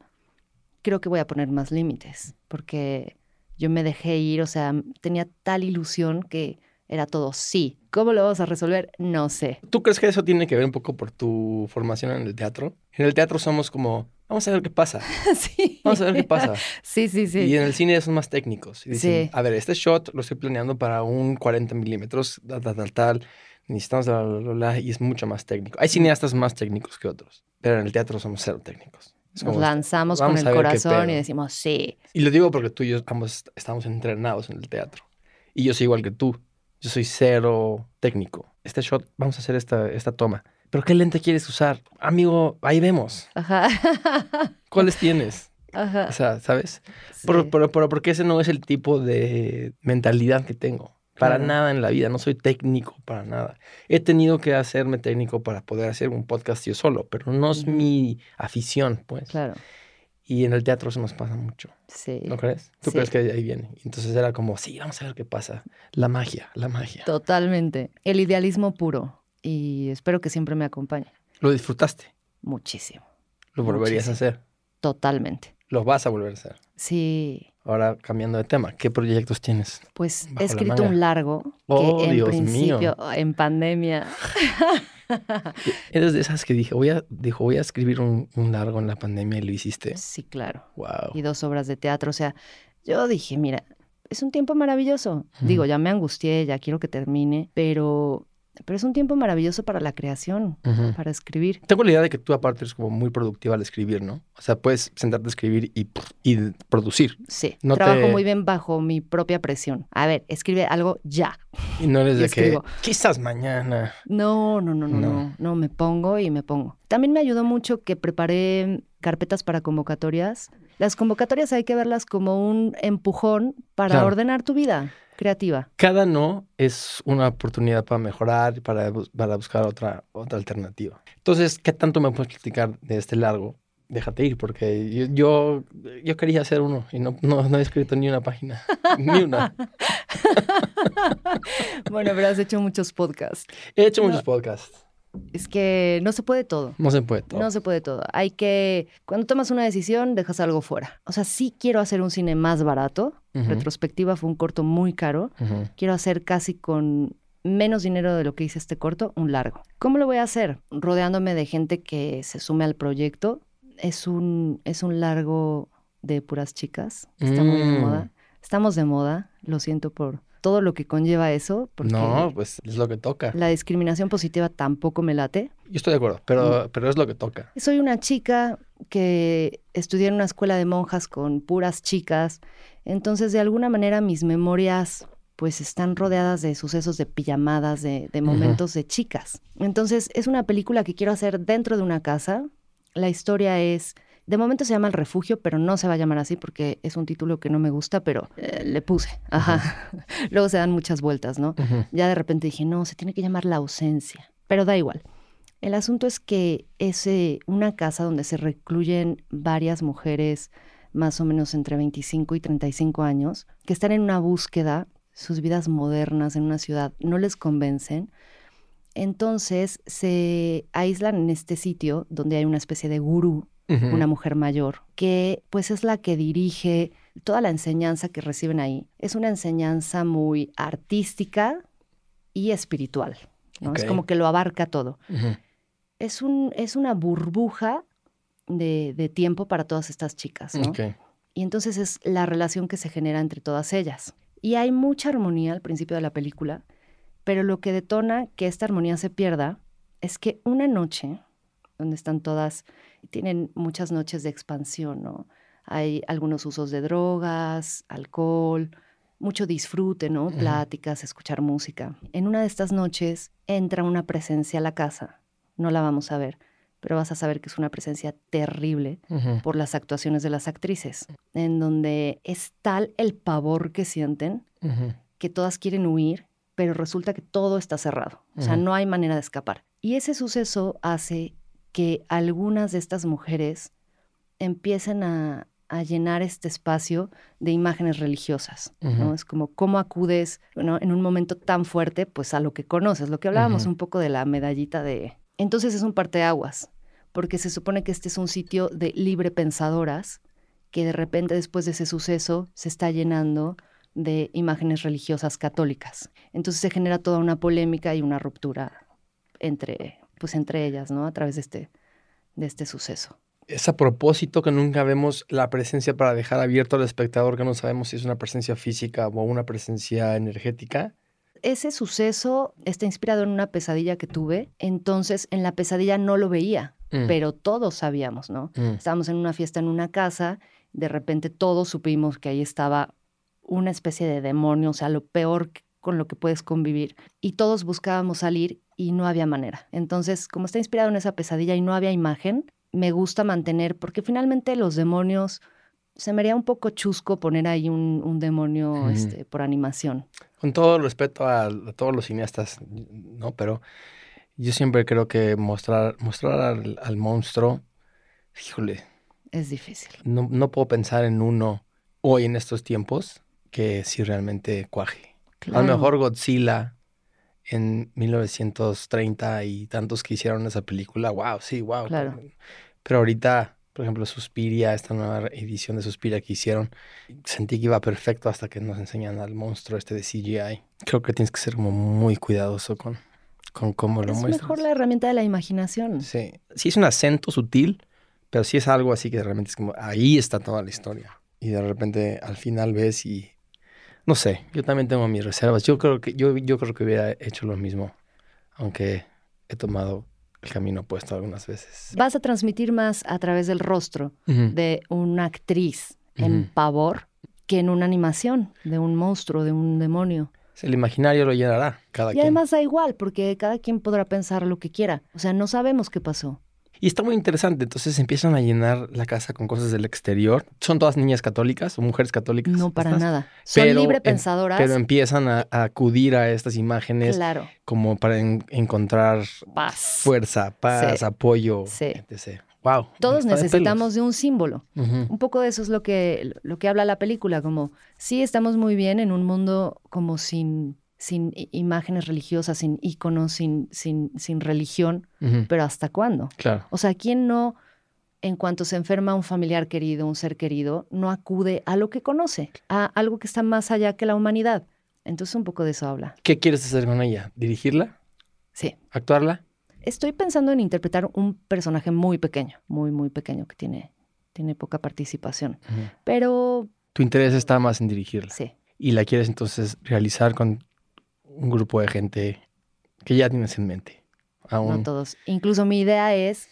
creo que voy a poner más límites, porque yo me dejé ir, o sea, tenía tal ilusión que era todo sí. ¿Cómo lo vamos a resolver? No sé. ¿Tú crees que eso tiene que ver un poco por tu formación en el teatro? En el teatro somos como, vamos a ver qué pasa. sí. Vamos a ver qué pasa. Sí, sí, sí. Y en el cine son más técnicos. Y dicen, Sí. a ver, este shot lo estoy planeando para un 40 milímetros, tal, tal, tal. Necesitamos bla, bla, bla, y es mucho más técnico. Hay cineastas más técnicos que otros, pero en el teatro somos cero técnicos. Nos lanzamos con el corazón y decimos sí. Y lo digo porque tú y yo ambos estamos entrenados en el teatro. Y yo soy igual que tú. Yo soy cero técnico. Este shot, vamos a hacer esta, esta toma. ¿Pero qué lente quieres usar? Amigo, ahí vemos. Ajá. ¿Cuáles tienes? Ajá. O sea, ¿sabes? Sí. Pero, pero, pero porque ese no es el tipo de mentalidad que tengo. Para Claro. nada en la vida, no soy técnico para nada. He tenido que hacerme técnico para poder hacer un podcast yo solo, pero no es mi afición, pues. Claro. Y en el teatro eso nos pasa mucho, Sí. ¿no crees? ¿Tú Sí. crees que ahí viene? Entonces era como, sí, vamos a ver qué pasa. La magia, la magia. Totalmente. El idealismo puro. Y espero que siempre me acompañe. Lo disfrutaste, Muchísimo. lo volverías a hacer, Totalmente. lo vas a volver a hacer. Sí. ahora cambiando de tema, ¿qué proyectos tienes? Pues he escrito un largo que Oh, en Dios principio, mío. en pandemia, Eres de esas que dije, voy a, dijo, voy a escribir un, un largo en la pandemia y lo hiciste. sí, claro, Wow. y dos obras de teatro. O sea, yo dije, mira, es un tiempo maravilloso. Digo, ya me angustié, ya quiero que termine, pero, pero es un tiempo maravilloso para la creación, para escribir. Tengo la idea de que tú aparte eres como muy productiva al escribir, ¿no? O sea, puedes sentarte a escribir y, y producir. Sí, No trabajo te- muy bien bajo mi propia presión. A ver, escribe algo ya. Y no eres Y de que escribo. quizás mañana. No, no, no, no, No. no, no, me pongo y me pongo. También me ayudó mucho que preparé carpetas para convocatorias. Las convocatorias hay que verlas como un empujón para Claro. ordenar tu vida creativa. Cada no es una oportunidad para mejorar, para, para buscar otra, otra alternativa. Entonces, ¿qué tanto me puedes platicar de este largo? Déjate ir, porque yo, yo, yo quería hacer uno y no, no, no he escrito ni una página. ni una. Bueno, pero has hecho muchos podcasts. He hecho No. muchos podcasts. Es que no se puede todo. No se puede todo. No se puede todo. Hay que, cuando tomas una decisión, dejas algo fuera. O sea, sí quiero hacer un cine más barato. Retrospectiva fue un corto muy caro. quiero hacer casi con menos dinero de lo que hice este corto, un largo. ¿Cómo lo voy a hacer? Rodeándome de gente que se sume al proyecto. Es un, es un largo de puras chicas. Está muy de Mm. moda. Estamos de moda. Lo siento por todo lo que conlleva eso, porque No, pues es lo que toca. la discriminación positiva tampoco me late. Yo estoy de acuerdo, pero, pero es lo que toca. Soy una chica que estudié en una escuela de monjas con puras chicas, entonces de alguna manera mis memorias pues están rodeadas de sucesos de pijamadas, de, momentos de chicas. Entonces es una película que quiero hacer dentro de una casa. La historia es, de momento se llama El Refugio, pero no se va a llamar así porque es un título que no me gusta, pero eh, le puse. Ajá. Luego se dan muchas vueltas, ¿no? Ya de repente dije, no, se tiene que llamar La ausencia, pero da igual. El asunto es que es eh, una casa donde se recluyen varias mujeres más o menos entre 25 y 35 años que están en una búsqueda, sus vidas modernas en una ciudad no les convencen. Entonces se aíslan en este sitio donde hay una especie de gurú, una mujer mayor, que pues es la que dirige toda la enseñanza que reciben ahí. Es una enseñanza muy artística y espiritual. ¿no? Es como que lo abarca todo es, un, es una burbuja de, de tiempo para todas estas chicas, ¿no? Y entonces es la relación que se genera entre todas ellas. Y hay mucha armonía al principio de la película, pero lo que detona que esta armonía se pierda es que una noche, donde están todas, tienen muchas noches de expansión, ¿no? Hay algunos usos de drogas, alcohol, mucho disfrute, ¿no? Pláticas, escuchar música. En una de estas noches entra una presencia a la casa, no la vamos a ver, pero vas a saber que es una presencia terrible por las actuaciones de las actrices, en donde es tal el pavor que sienten que todas quieren huir, pero resulta que todo está cerrado, o sea, no hay manera de escapar. Y ese suceso hace que algunas de estas mujeres empiecen a, a llenar este espacio de imágenes religiosas, ¿no? Es como cómo acudes ¿no? en un momento tan fuerte, pues a lo que conoces, lo que hablábamos un poco de la medallita de... Entonces es un parteaguas, porque se supone que este es un sitio de libre pensadoras, que de repente después de ese suceso se está llenando de imágenes religiosas católicas. Entonces se genera toda una polémica y una ruptura entre, pues entre ellas, ¿no? A través de este, de este suceso. Es a propósito que nunca vemos la presencia para dejar abierto al espectador que no sabemos si es una presencia física o una presencia energética. Ese suceso está inspirado en una pesadilla que tuve, entonces en la pesadilla no lo veía, Mm. pero todos sabíamos, ¿no? Mm. Estábamos en una fiesta en una casa, de repente todos supimos que ahí estaba una especie de demonio, o sea, lo peor con lo que puedes convivir. Y todos buscábamos salir y no había manera. Entonces, como está inspirado en esa pesadilla y no había imagen, me gusta mantener, porque finalmente los demonios, se me haría un poco chusco poner ahí un, un demonio este, por animación. Con todo el respeto a, a todos los cineastas, ¿no? Pero yo siempre creo que mostrar, mostrar al, al monstruo, híjole, Es difícil. no, no puedo pensar en uno hoy en estos tiempos que sí realmente cuaje. A lo mejor Godzilla en 1930 y tantos que hicieron esa película, wow, sí, wow. Claro. Pero ahorita Por ejemplo, Suspiria, esta nueva edición de Suspiria que hicieron, sentí que iba perfecto hasta que nos enseñan al monstruo este de CGI. Creo que tienes que ser como muy cuidadoso con, con cómo lo es muestras. mejor la herramienta de la imaginación. Sí. sí es un acento sutil, pero sí es algo así que realmente es como, ahí está toda la historia. Y de repente al final ves y, no sé, yo también tengo mis reservas. Yo creo que, yo, yo creo que hubiera hecho lo mismo, aunque he tomado el camino opuesto algunas veces. Vas a transmitir más a través del rostro de una actriz en pavor que en una animación de un monstruo, de un demonio. El imaginario lo llenará cada Y quien. además da igual, porque cada quien podrá pensar lo que quiera. O sea, no sabemos qué pasó. Y está muy interesante. Entonces empiezan a llenar la casa con cosas del exterior. Son todas niñas católicas o mujeres católicas. No para estas, nada. Son pero libre em- pensadoras. Pero empiezan a, a acudir a estas imágenes claro. como para en- encontrar Paz. fuerza, paz, Sí. apoyo, Sí. etc. Wow. Todos de necesitamos de un símbolo. Un poco de eso es lo que, lo que habla la película, como sí estamos muy bien en un mundo como sin, sin imágenes religiosas, sin íconos, sin, sin, sin religión, pero ¿hasta cuándo? Claro. O sea, ¿quién no, en cuanto se enferma un familiar querido, un ser querido, no acude a lo que conoce, a algo que está más allá que la humanidad? Entonces un poco de eso habla. ¿Qué quieres hacer con ella? ¿Dirigirla? Sí. ¿Actuarla? Estoy pensando en interpretar un personaje muy pequeño, muy, muy pequeño, que tiene, tiene poca participación. Pero Tu interés está más en dirigirla. sí, Y la quieres entonces realizar con un grupo de gente que ya tienes en mente. Aún. no todos. Incluso mi idea es,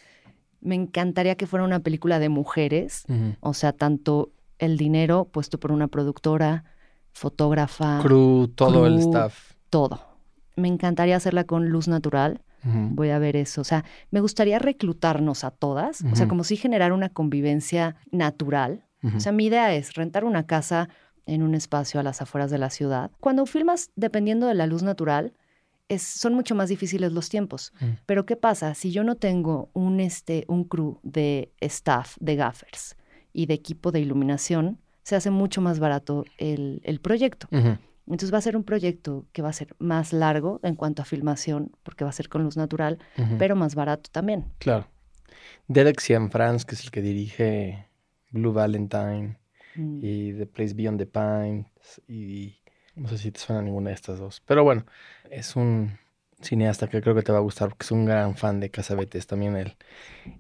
me encantaría que fuera una película de mujeres, o sea, tanto el dinero puesto por una productora, fotógrafa, Crew, todo el staff. todo. Me encantaría hacerla con luz natural. Voy a ver eso. O sea, me gustaría reclutarnos a todas. O sea, como si generar una convivencia natural. O sea, mi idea es rentar una casa en un espacio a las afueras de la ciudad. Cuando filmas dependiendo de la luz natural, es, son mucho más difíciles los tiempos. Mm. Pero ¿qué pasa si yo no tengo un, este, un crew de staff, de gaffers y de equipo de iluminación? Se hace mucho más barato el, el proyecto. Entonces va a ser un proyecto que va a ser más largo en cuanto a filmación, porque va a ser con luz natural, pero más barato también. Claro. Derek Cianfrance, que es el que dirige Blue Valentine Mm. y The Place Beyond the Pines y no sé si te suena ninguna de estas dos. Pero bueno, es un cineasta que creo que te va a gustar porque es un gran fan de Casabetes también él.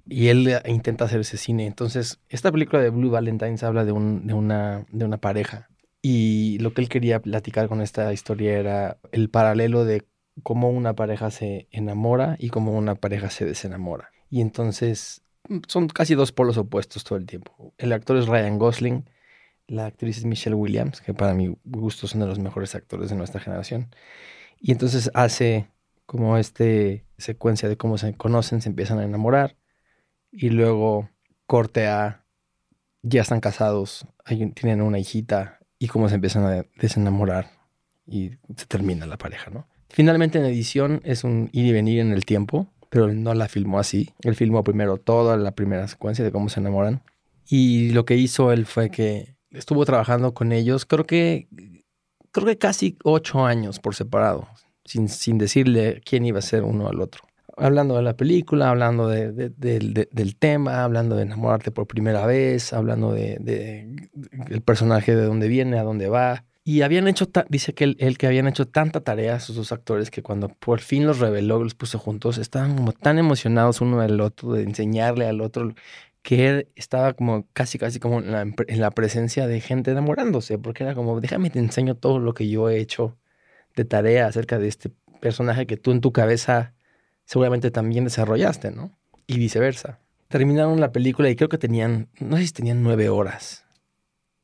Y él eh, intenta hacer ese cine. Entonces, esta película de Blue Valentines habla de, un, de, una, de una pareja. Y lo que él quería platicar con esta historia era el paralelo de cómo una pareja se enamora y cómo una pareja se desenamora. Y entonces mm, son casi dos polos opuestos todo el tiempo. El actor es Ryan Gosling, la actriz es Michelle Williams, que para mi gusto son de los mejores actores de nuestra generación. Y entonces hace como este secuencia de cómo se conocen, se empiezan a enamorar y luego corte a ya están casados, hay tienen una hijita y cómo se empiezan a desenamorar y se termina la pareja, ¿no? Finalmente en edición es un ir y venir en el tiempo, pero él no la filmó así. Él filmó primero toda la primera secuencia de cómo se enamoran y lo que hizo él fue que estuvo trabajando con ellos, creo que creo que casi ocho años por separado, sin, sin decirle quién iba a ser uno al otro. Hablando de la película, hablando de- de- de- del tema, hablando de enamorarte por primera vez, hablando de, el personaje de dónde viene, a dónde va. Y habían hecho, dice que él, él que habían hecho tanta tarea sus dos actores que cuando por fin los reveló, los puso juntos, estaban como tan emocionados uno del otro, de enseñarle al otro, que él estaba como casi, casi como en la, en la presencia de gente enamorándose, porque era como, déjame te enseño todo lo que yo he hecho de tarea acerca de este personaje que tú en tu cabeza seguramente también desarrollaste, ¿no? Y viceversa. Terminaron la película y creo que tenían, no sé si tenían nueve horas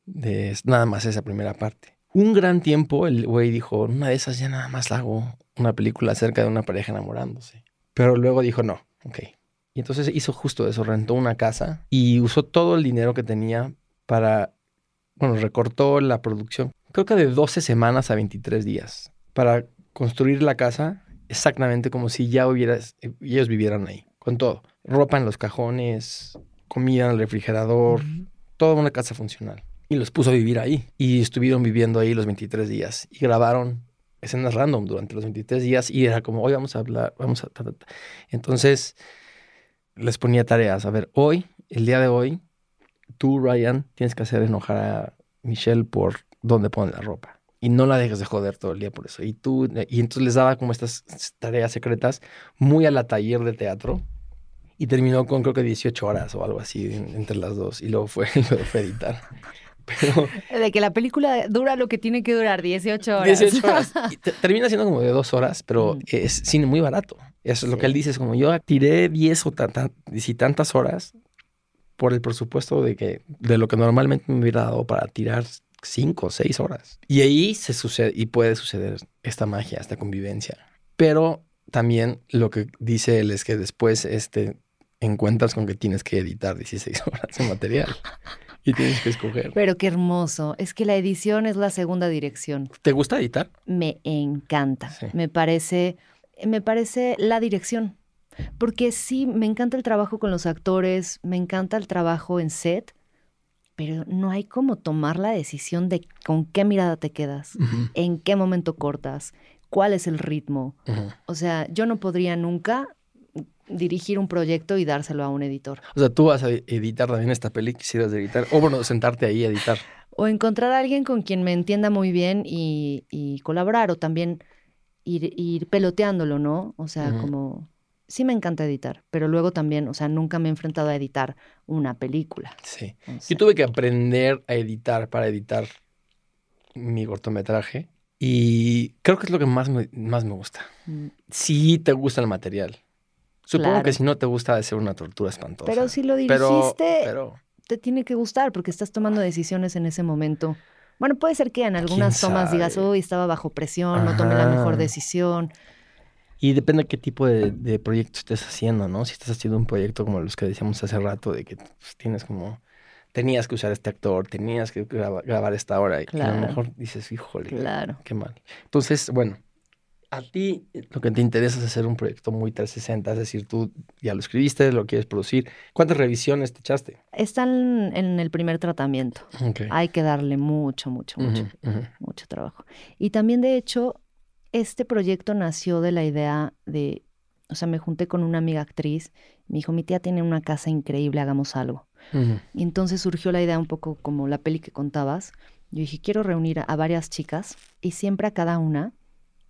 de nada más esa primera parte. Un gran tiempo el güey dijo, una de esas ya nada más la hago una película acerca de una pareja enamorándose. Pero luego dijo, no, ok. Y entonces hizo justo eso, rentó una casa y usó todo el dinero que tenía para, bueno, recortó la producción, creo que de 12 semanas a 23 días, para construir la casa exactamente como si ya hubieras, ellos vivieran ahí, con todo. Ropa en los cajones, comida en el refrigerador, toda una casa funcional. Y los puso a vivir ahí. Y estuvieron viviendo ahí los 23 días. Y grabaron escenas random durante los 23 días. Y era como, hoy vamos a hablar, vamos a... ta, ta, ta". Entonces les ponía tareas. A ver, hoy el día de hoy, tú, Ryan, tienes que hacer enojar a Michelle por dónde pone la ropa. Y no la dejes de joder todo el día por eso. Y tú, y entonces les daba como estas tareas secretas muy a la taller de teatro. Y terminó con creo que 18 horas o algo así entre las dos. Y luego fue, luego fue editar. Pero, De que la película dura lo que tiene que durar, 18 horas. 18 horas. Y te- termina siendo como de dos horas, pero es cine muy barato. Eso es lo que él dice. Es como yo tiré 10 o tanta- y tantas horas por el presupuesto de que de lo que normalmente me hubiera dado para tirar 5 o 6 horas. Y ahí se sucede y puede suceder esta magia, esta convivencia. Pero también lo que dice él es que después este, encuentras con que tienes que editar 16 horas de material y tienes que escoger. Pero qué hermoso. Es que la edición es la segunda dirección. ¿Te gusta editar? Me encanta. Sí. Me parece, me parece la dirección. Porque sí, me encanta el trabajo con los actores, me encanta el trabajo en set, pero no hay como tomar la decisión de con qué mirada te quedas, en qué momento cortas, cuál es el ritmo. O sea, yo no podría nunca dirigir un proyecto y dárselo a un editor. O sea, tú vas a editar también esta peli, quisieras editar. O bueno, sentarte ahí a editar. O encontrar a alguien con quien me entienda muy bien y, y colaborar, o también ir, ir peloteándolo, ¿no? O sea, como... Sí me encanta editar, pero luego también, o sea, nunca me he enfrentado a editar una película. Sí. O Yo tuve que aprender a editar para editar mi cortometraje. Y creo que es lo que más me, más me gusta. mm, Si te gusta el material. Supongo Claro. que si no te gusta, debe ser una tortura espantosa. Pero si lo Pero- dirigiste, pero te tiene que gustar porque estás tomando decisiones en ese momento. Bueno, puede ser que en algunas ¿Quién tomas digas, uy, estaba bajo presión, no tomé la mejor decisión. Y depende de qué tipo de, de proyecto estés haciendo, ¿no? Si estás haciendo un proyecto como los que decíamos hace rato, de que pues, tienes como, tenías que usar este actor, tenías que graba- grabar esta hora, y a lo mejor dices, híjole, Claro. qué mal. Entonces, bueno, a ti lo que te interesa es hacer un proyecto muy 360, es decir, tú ya lo escribiste, lo quieres producir. ¿Cuántas revisiones te echaste? Están en el primer tratamiento. Hay que darle mucho, mucho, mucho. Mucho trabajo. Y también, de hecho, este proyecto nació de la idea de, o sea, me junté con una amiga actriz, me dijo, mi tía tiene una casa increíble, hagamos algo. Y entonces surgió la idea un poco como la peli que contabas. Yo dije, quiero reunir a, a varias chicas y siempre a cada una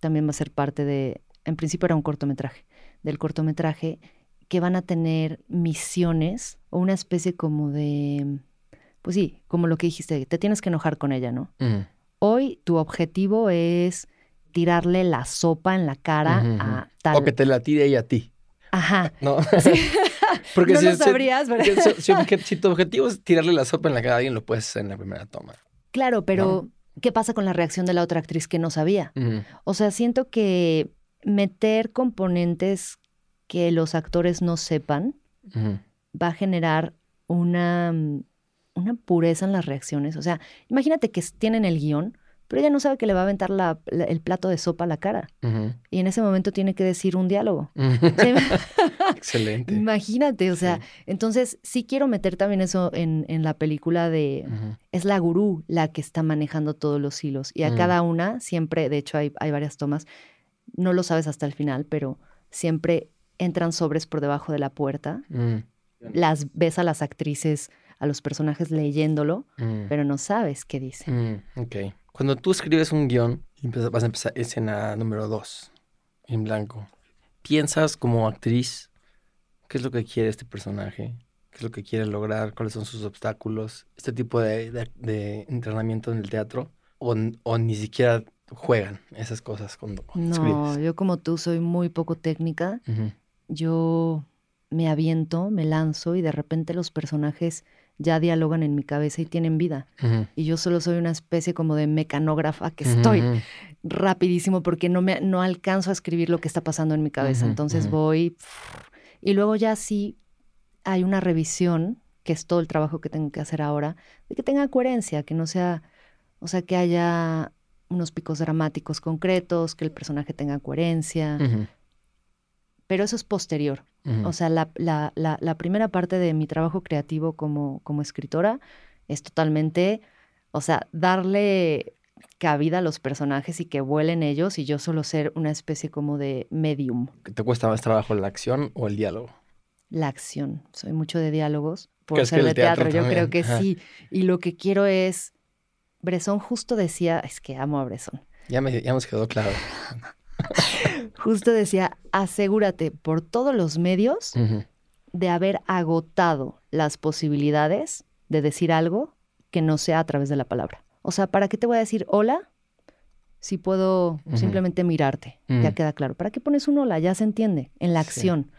también va a ser parte de, en principio era un cortometraje, del cortometraje que van a tener misiones o una especie como de, pues sí, como lo que dijiste, te tienes que enojar con ella, ¿no? Hoy tu objetivo es tirarle la sopa en la cara a tal. O que te la tire ella a ti, Ajá. ¿no? no lo sabrías, ¿verdad? porque si, si obje- si tu objetivo es tirarle la sopa en la cara a alguien, lo puedes hacer en la primera toma. Claro, pero ¿qué pasa con la reacción de la otra actriz que no sabía? O sea, siento que meter componentes que los actores no sepan va a generar una, mm, una pureza en las reacciones. O sea, imagínate que tienen el guion, pero ella no sabe que le va a aventar la- la- el plato de sopa a la cara. Y en ese momento tiene que decir un diálogo. Excelente. Imagínate, o sea, Sí. entonces sí quiero meter también eso en, en la película de... Es la gurú la que está manejando todos los hilos. Y a cada una, siempre, de hecho hay, hay varias tomas, no lo sabes hasta el final, pero siempre entran sobres por debajo de la puerta. Las ves a las actrices, a los personajes leyéndolo, pero no sabes qué dice. Mm, ok. Cuando tú escribes un guion y vas a empezar escena número dos, en blanco, ¿piensas como actriz qué es lo que quiere este personaje? ¿Qué es lo que quiere lograr? ¿Cuáles son sus obstáculos? ¿Este tipo de, de- de entrenamiento en el teatro? ¿O, ni siquiera juegan esas cosas cuando, cuando No, escribes? yo como tú soy muy poco técnica. Yo me aviento, me lanzo y de repente los personajes ya dialogan en mi cabeza y tienen vida. Y yo solo soy una especie como de mecanógrafa que estoy rapidísimo porque no, me, no alcanzo a escribir lo que está pasando en mi cabeza. Entonces voy y luego ya sí hay una revisión, que es todo el trabajo que tengo que hacer ahora, de que tenga coherencia, que no sea, o sea, que haya unos picos dramáticos concretos, que el personaje tenga coherencia. Pero eso es posterior. O sea, la, la- la- la primera parte de mi trabajo creativo como, como escritora es totalmente, o sea, darle cabida a los personajes y que vuelen ellos y yo solo ser una especie como de medium. ¿Te cuesta más trabajo la acción o el diálogo? la acción. Soy mucho de diálogos por ¿Crees ser de teatro. teatro Yo creo que? Ajá. sí. Y lo que quiero es. Bresson justo decía, es que amo a Bresson. Ya, me, ya nos quedó claro. Justo decía, asegúrate por todos los medios de haber agotado las posibilidades de decir algo que no sea a través de la palabra. O sea, ¿para qué te voy a decir hola si puedo simplemente mirarte? Ya queda claro. ¿Para qué pones un hola? Ya se entiende, en la acción.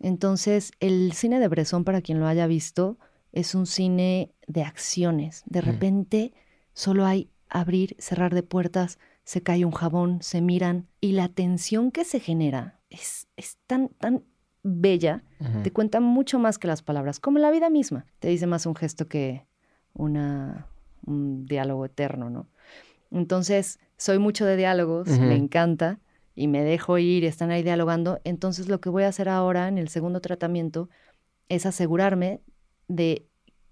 Entonces, el cine de Bresson, para quien lo haya visto, es un cine de acciones. De repente, solo hay abrir, cerrar de puertas, se cae un jabón, se miran, y la tensión que se genera es, es tan, tan bella, te cuenta mucho más que las palabras, como la vida misma. Te dice más un gesto que una, un diálogo eterno, ¿no? Entonces, soy mucho de diálogos, me encanta y me dejo ir, están ahí dialogando. Entonces, lo que voy a hacer ahora en el segundo tratamiento es asegurarme de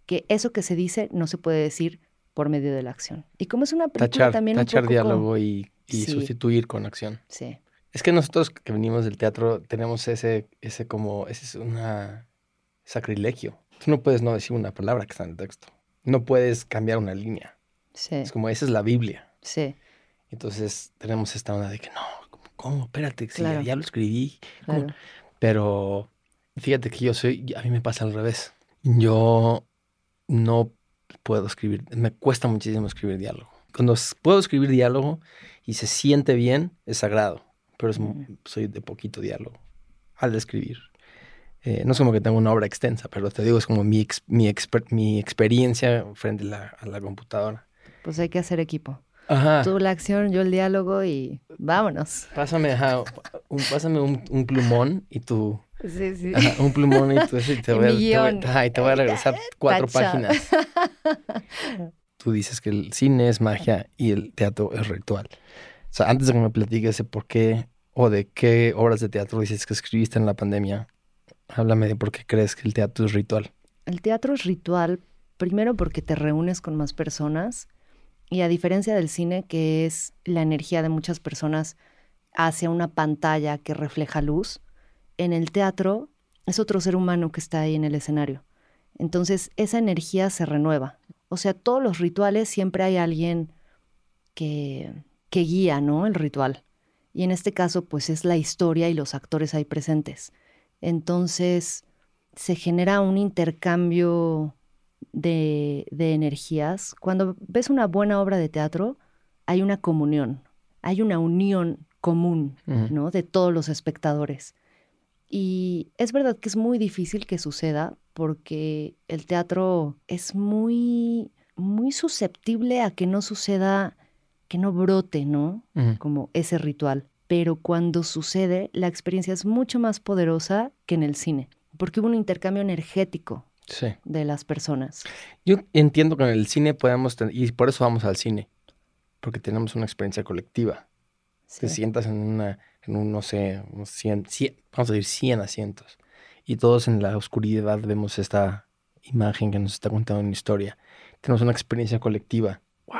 que eso que se dice no se puede decir por medio de la acción. Y como es una película Tachar, también un tachar poco diálogo y, y Sí. sustituir con acción. Sí, Es que nosotros que venimos del teatro tenemos ese, ese como, ese es una sacrilegio. Tú no puedes no decir una palabra que está en el texto. No puedes cambiar una línea. sí, Es como, esa es la Biblia. sí, Entonces tenemos esta onda de que no, ¿cómo? cómo? Espérate, sí, ya- Claro. ya lo escribí. Pero fíjate que yo soy, a mí me pasa al revés. Yo no puedo escribir, me cuesta muchísimo escribir diálogo. Cuando puedo escribir diálogo y se siente bien, es sagrado, pero es soy de poquito diálogo al escribir. Eh, no es como que tengo una obra extensa, pero te digo, es como mi, ex- mi, exper- mi experiencia frente a la, a la computadora. Pues hay que hacer equipo. Ajá. Tú la acción, yo el diálogo y vámonos. Pásame, ajá, un, pásame un, un plumón y tú Sí, sí. Ajá, un plumón y tú y te Y voy, a, mi te, voy, guion. ajá, y te voy a regresar cuatro páginas. Tú dices que el cine es magia y el teatro es ritual. O sea, antes de que me platiques de por qué o de qué obras de teatro dices que escribiste en la pandemia, háblame de por qué crees que el teatro es ritual. El teatro es ritual, primero porque te reúnes con más personas y a diferencia del cine, que es la energía de muchas personas hacia una pantalla que refleja luz, en el teatro es otro ser humano que está ahí en el escenario. Entonces esa energía se renueva. O sea, todos los rituales siempre hay alguien que, que guía, ¿no? El ritual. Y en este caso, pues es la historia y los actores ahí presentes. Entonces, se genera un intercambio de, de energías. Cuando ves una buena obra de teatro, hay una comunión, hay una unión común. De todos los espectadores. Y es verdad que es muy difícil que suceda porque el teatro es muy, muy susceptible a que no suceda, que no brote, ¿no? Como ese ritual. Pero cuando sucede, la experiencia es mucho más poderosa que en el cine, porque hubo un intercambio energético Sí. de las personas. Yo entiendo que en el cine podemos tener, y por eso vamos al cine, porque tenemos una experiencia colectiva. Sí. Te sientas en una, en un, no sé, unos 100, 100, vamos a decir 100 asientos. Y todos en la oscuridad vemos esta imagen que nos está contando una historia. Tenemos una experiencia colectiva. ¡Wow!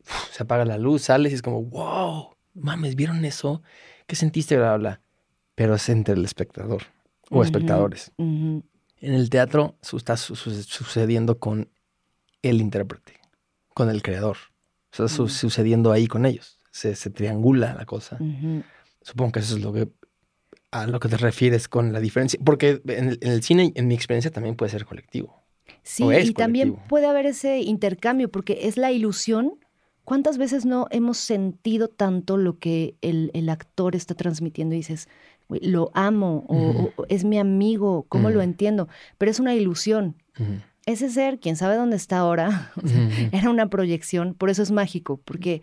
Uf, Se apaga la luz, sales y es como, ¡wow! Mames, ¿vieron eso? ¿Qué sentiste? Bla, bla, bla. Pero es entre el espectador o espectadores. ujú. En el teatro su- está su- su- sucediendo con el intérprete, con el creador. Su- Mm. sucediendo ahí con ellos. Se, se triangula la cosa. Supongo que eso es lo que a lo que te refieres con la diferencia. Porque en el, en el cine, en mi experiencia, también puede ser colectivo. Sí, y también puede haber ese intercambio, porque es la ilusión. ¿Cuántas veces no hemos sentido tanto lo que el, el actor está transmitiendo y dices, "Güey, lo amo o, es mi amigo, ¿cómo lo entiendo? Pero es una ilusión. Ese ser, quién sabe dónde está ahora, o sea, Ujú. era una proyección, por eso es mágico, porque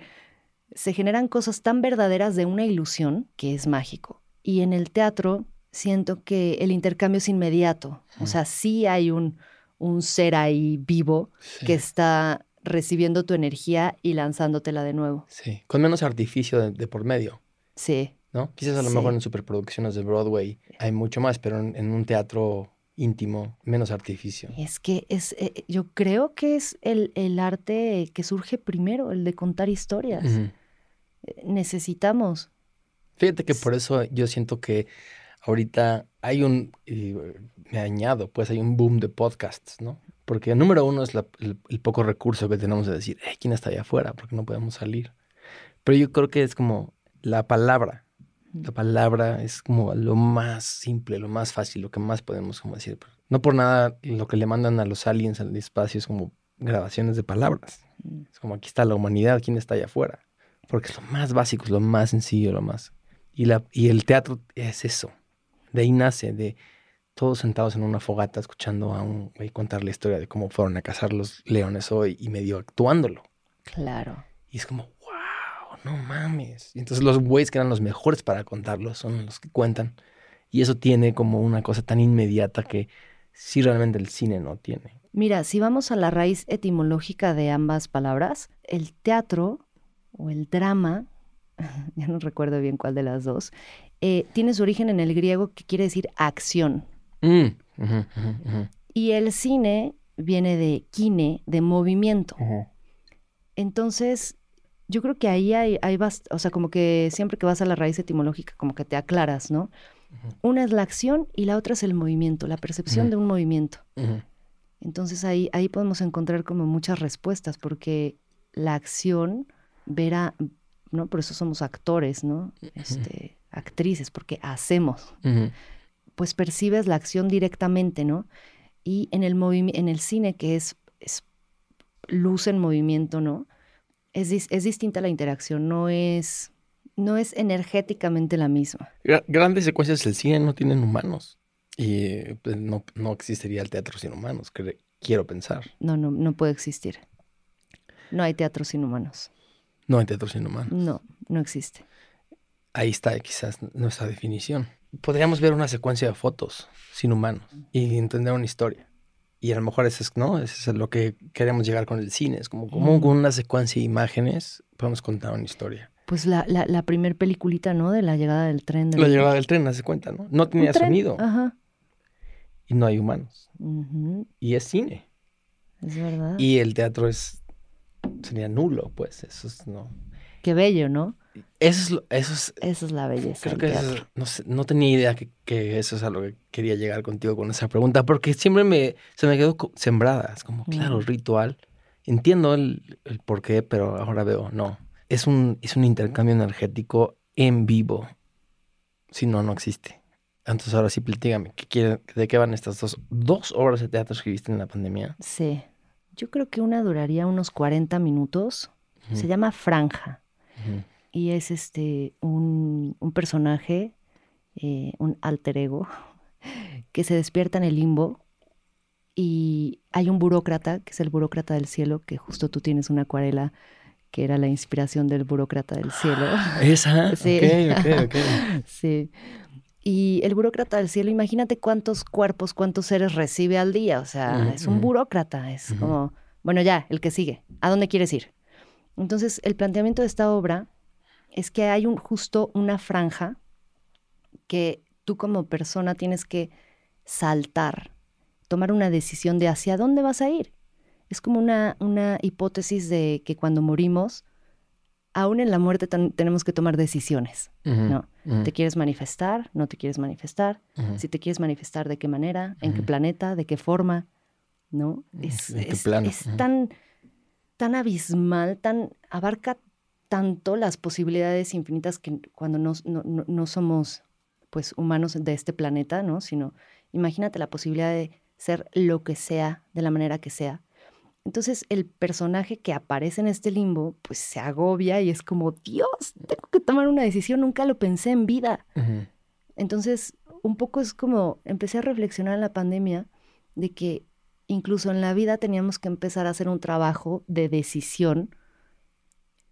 se generan cosas tan verdaderas de una ilusión que es mágico. Y en el teatro siento que el intercambio es inmediato, o sea, sí hay un, un ser ahí vivo Sí, que está recibiendo tu energía y lanzándotela de nuevo. sí. Con menos artificio de, de por medio, Sí, ¿no? Quizás a lo Sí. mejor en superproducciones de Broadway hay mucho más, pero en, en un teatro íntimo, menos artificio. es que es, eh, yo creo que es el, el arte que surge primero, el de contar historias. Eh, Necesitamos. Fíjate que por eso yo siento que ahorita hay un, y me añado, pues hay un boom de podcasts, ¿no? Porque número uno es el, poco recurso que tenemos de decir, ¿quién está allá afuera? Porque no podemos salir. Pero yo creo que es como la palabra. La palabra es como lo más simple, lo más fácil, lo que más podemos como decir. No por nada lo que le mandan a los aliens al espacio es como grabaciones de palabras. Es como aquí está la humanidad, ¿quién está allá afuera? Porque es lo más básico, es lo más sencillo, lo más... Y, la, y el teatro es eso. De ahí nace, de todos sentados en una fogata escuchando a un güey contar la historia de cómo fueron a cazar los leones hoy y medio actuándolo. Claro. Y es como, no mames. Y entonces los güeyes que eran los mejores para contarlo son los que cuentan. Y eso tiene como una cosa tan inmediata que sí realmente el cine no tiene. Mira, si vamos a la raíz etimológica de ambas palabras, el teatro o el drama, ya no recuerdo bien cuál de las dos, eh, tiene su origen en el griego que quiere decir acción. Mm, y el cine viene de kine, de movimiento. Entonces, yo creo que ahí hay, hay o sea, como que siempre que vas a la raíz etimológica, como que te aclaras, ¿no? Una es la acción y la otra es el movimiento, la percepción de un movimiento. Entonces ahí, ahí podemos encontrar como muchas respuestas, porque la acción verá, ¿no? Por eso somos actores, ¿no? Este, actrices, porque hacemos. Pues percibes la acción directamente, ¿no? Y en el, en el cine, que es, es, luz en movimiento, ¿no? Es, es distinta la interacción, no es, no es energéticamente la misma. Grandes secuencias del cine no tienen humanos. Y pues, no, no, existiría el teatro sin humanos, quiero pensar. No, no, no puede existir. No hay teatro sin humanos. No hay teatro sin humanos. No, no existe. Ahí está quizás nuestra definición. Podríamos ver una secuencia de fotos sin humanos y entender una historia. Y a lo mejor eso es, ¿no? Eso es lo que queremos llegar con el cine. Es como, como con una secuencia de imágenes podemos contar una historia. Pues la, la, la primer peliculita, ¿no? De la llegada del tren. la llegada del tren, hace cuenta, ¿no? No tenía sonido. Ajá y no hay humanos. Y es cine. Es verdad. Y el teatro es sería nulo, pues eso es no. Qué bello, ¿no? Eso es, eso es, eso es la belleza. Creo que no, no, tenía idea que, que, eso es a lo que quería llegar contigo con esa pregunta, porque siempre me, se me quedó sembrada. Es como, claro, ritual. Entiendo el, el por qué, pero ahora veo, no. Es un, es un intercambio energético en vivo. Si no, no existe. Entonces ahora sí, platígame, ¿qué ¿de qué van estas dos, dos obras de teatro que viste en la pandemia? Sí, yo creo que una duraría unos 40 minutos. Se llama Franja. Y es este un, personaje, eh, un alter ego, que se despierta en el limbo y hay un burócrata, que es el burócrata del cielo, que justo tú tienes una acuarela que era la inspiración del burócrata del cielo. Esa, sí. ok, ok, ok. sí. Y el burócrata del cielo, imagínate cuántos cuerpos, cuántos seres recibe al día. O sea, es un burócrata. Es como, bueno, ya, el que sigue. ¿A dónde quieres ir? Entonces, el planteamiento de esta obra es que hay un, justo una franja que tú como persona tienes que saltar, tomar una decisión de hacia dónde vas a ir. Es como una, una hipótesis de que cuando morimos aún en la muerte tenemos que tomar decisiones, ¿no? ¿Te quieres manifestar? ¿No te quieres manifestar? Si te quieres manifestar, ¿de qué manera? ¿En qué planeta? ¿De qué forma? ¿No? Es, es, tan, tan abismal, tan, abarca tanto las posibilidades infinitas que cuando no, no, no somos pues humanos de este planeta, ¿no? Sino imagínate la posibilidad de ser lo que sea, de la manera que sea, entonces el personaje que aparece en este limbo, pues se agobia y es como, Dios, tengo que tomar una decisión, nunca lo pensé en vida. Entonces, un poco es como, empecé a reflexionar en la pandemia de que incluso en la vida teníamos que empezar a hacer un trabajo de decisión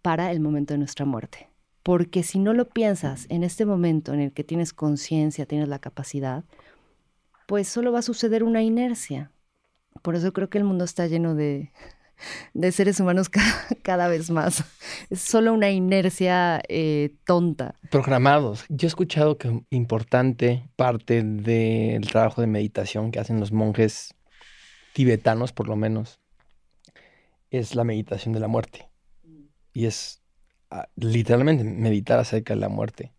para el momento de nuestra muerte. Porque si no lo piensas en este momento en el que tienes conciencia, tienes la capacidad, pues solo va a suceder una inercia. Por eso creo que el mundo está lleno de, seres humanos cada, vez más. Es solo una inercia eh, tonta. Programados. Yo he escuchado que importante parte del trabajo de meditación que hacen los monjes tibetanos, por lo menos, es la meditación de la muerte. Y es ah, literalmente meditar acerca de la muerte.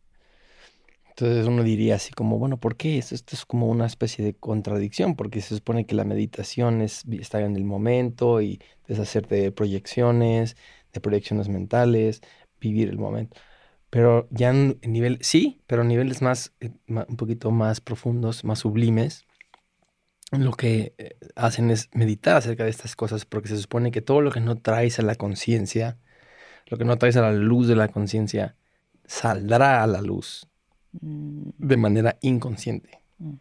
Entonces uno diría así como, bueno, ¿por qué? Esto, es como una especie de contradicción, porque se supone que la meditación es estar en el momento y deshacerte de proyecciones, de proyecciones mentales, vivir el momento. Pero ya en, nivel, sí, pero a niveles más, eh, un poquito más profundos, más sublimes, lo que eh, hacen es meditar acerca de estas cosas, porque se supone que todo lo que no traes a la conciencia, lo que no traes a la luz de la conciencia, saldrá a la luz Mm. de manera inconsciente. Mm.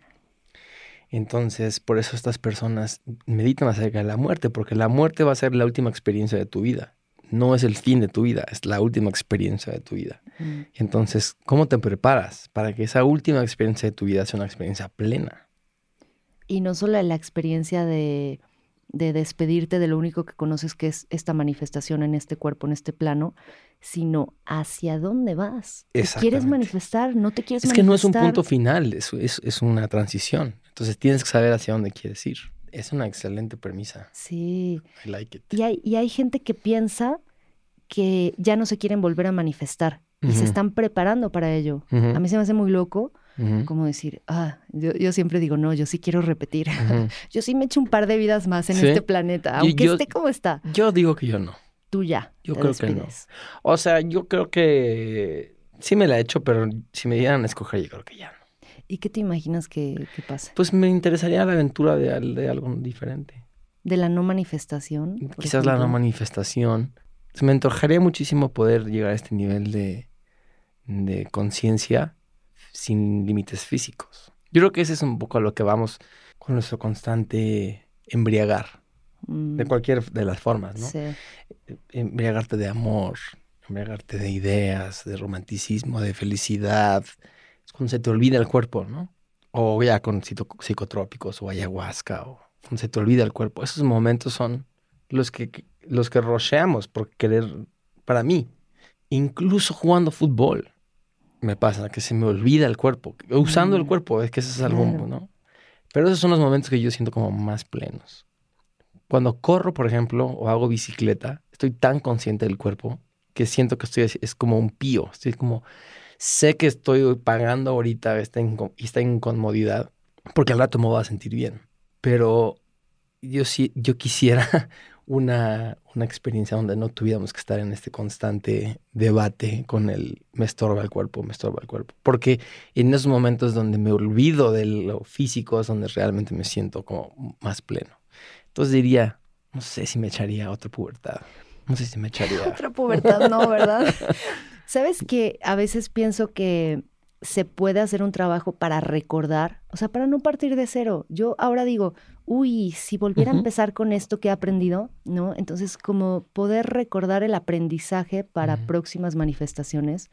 Entonces, por eso estas personas meditan acerca de la muerte, porque la muerte va a ser la última experiencia de tu vida. No es el fin de tu vida, es la última experiencia de tu vida. Mm. Entonces, ¿cómo te preparas para que esa última experiencia de tu vida sea una experiencia plena? Y no solo la experiencia de de despedirte de lo único que conoces que es esta manifestación en este cuerpo, en este plano, sino hacia dónde vas. ¿Quieres manifestar? ¿No te quieres manifestar? Es que no es un punto final, es, es, una transición. Entonces tienes que saber hacia dónde quieres ir. Es una excelente premisa. Sí. I like it. Y hay, y hay gente que piensa que ya no se quieren volver a manifestar y se están preparando para ello. A mí se me hace muy loco como decir, ah, yo, siempre digo, no, yo sí quiero repetir. yo sí me echo un par de vidas más en este planeta, aunque esté como está. Yo digo que yo no. Tú ya. Yo creo que no. O sea, yo creo que sí me la he hecho, pero si me dieran a escoger, yo creo que ya no. ¿Y qué te imaginas que, que pase? Pues me interesaría la aventura de, de algo diferente. ¿De la no manifestación? Quizás la no manifestación. Me antojaría muchísimo poder llegar a este nivel de, de conciencia sin límites físicos. Yo creo que ese es un poco a lo que vamos con nuestro constante embriagar, de mm. cualquier de las formas, ¿no? Sí. Embriagarte de amor, embriagarte de ideas, de romanticismo, de felicidad. Es cuando se te olvida el cuerpo, ¿no? O ya con psicotrópicos o ayahuasca, o cuando se te olvida el cuerpo. Esos momentos son los que, los que rocheamos por querer, para mí, incluso jugando fútbol me pasa, que se me olvida el cuerpo. Usando el mm. cuerpo, es que eso es algo, ¿no? Pero esos son los momentos que yo siento como más plenos. Cuando corro, por ejemplo, o hago bicicleta, estoy tan consciente del cuerpo que siento que estoy es como un pío. Estoy como, sé que estoy pagando ahorita esta, esta incomodidad porque al rato me voy a sentir bien. Pero yo sí, yo quisiera una, una, experiencia donde no tuviéramos que estar en este constante debate con el me estorba el cuerpo, me estorba el cuerpo. Porque en esos momentos donde me olvido de lo físico es donde realmente me siento como más pleno. Entonces diría, no sé si me echaría otra pubertad. No sé si me echaría. Otra pubertad, no, ¿verdad? Sabes que a veces pienso que se puede hacer un trabajo para recordar, o sea, para no partir de cero. Yo ahora digo, uy, si volviera a empezar con esto que he aprendido, ¿no? Entonces, como poder recordar el aprendizaje para próximas manifestaciones,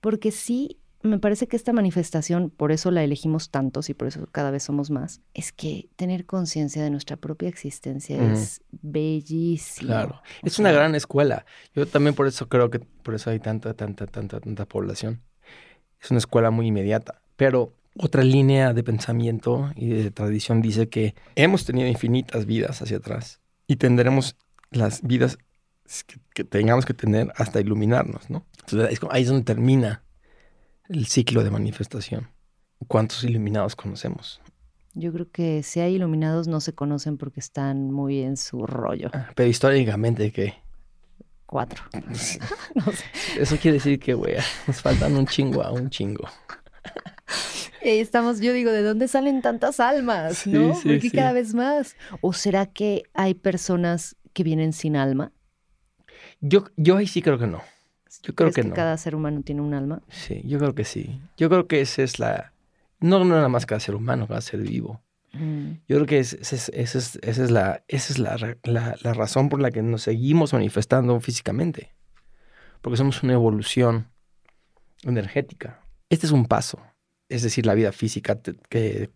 porque sí, me parece que esta manifestación, por eso la elegimos tantos y por eso cada vez somos más, es que tener conciencia de nuestra propia existencia es bellísimo. Claro, es una gran escuela. Yo también por eso creo que por eso hay tanta, tanta, tanta, tanta población es una escuela muy inmediata. Pero otra línea de pensamiento y de tradición dice que hemos tenido infinitas vidas hacia atrás y tendremos las vidas que, tengamos que tener hasta iluminarnos, ¿no? Entonces ahí es donde termina el ciclo de manifestación. ¿Cuántos iluminados conocemos? Yo creo que si hay iluminados no se conocen porque están muy en su rollo. Ah, pero históricamente, ¿qué? cuatro. Eso quiere decir que, güey, nos faltan un chingo a un chingo. Estamos, yo digo, ¿de dónde salen tantas almas? ¿No? Porque cada vez más. ¿O será que hay personas que vienen sin alma? Yo, yo ahí sí creo que no. Yo creo que, que cada ser humano tiene un alma? Sí, yo creo que sí. Yo creo que esa es la. No, no nada más cada ser humano, cada ser vivo. Mm. Yo creo que esa es, la, esa es la, razón por la que nos seguimos manifestando físicamente. Porque somos una evolución energética. Este es un paso. Es decir, la vida física que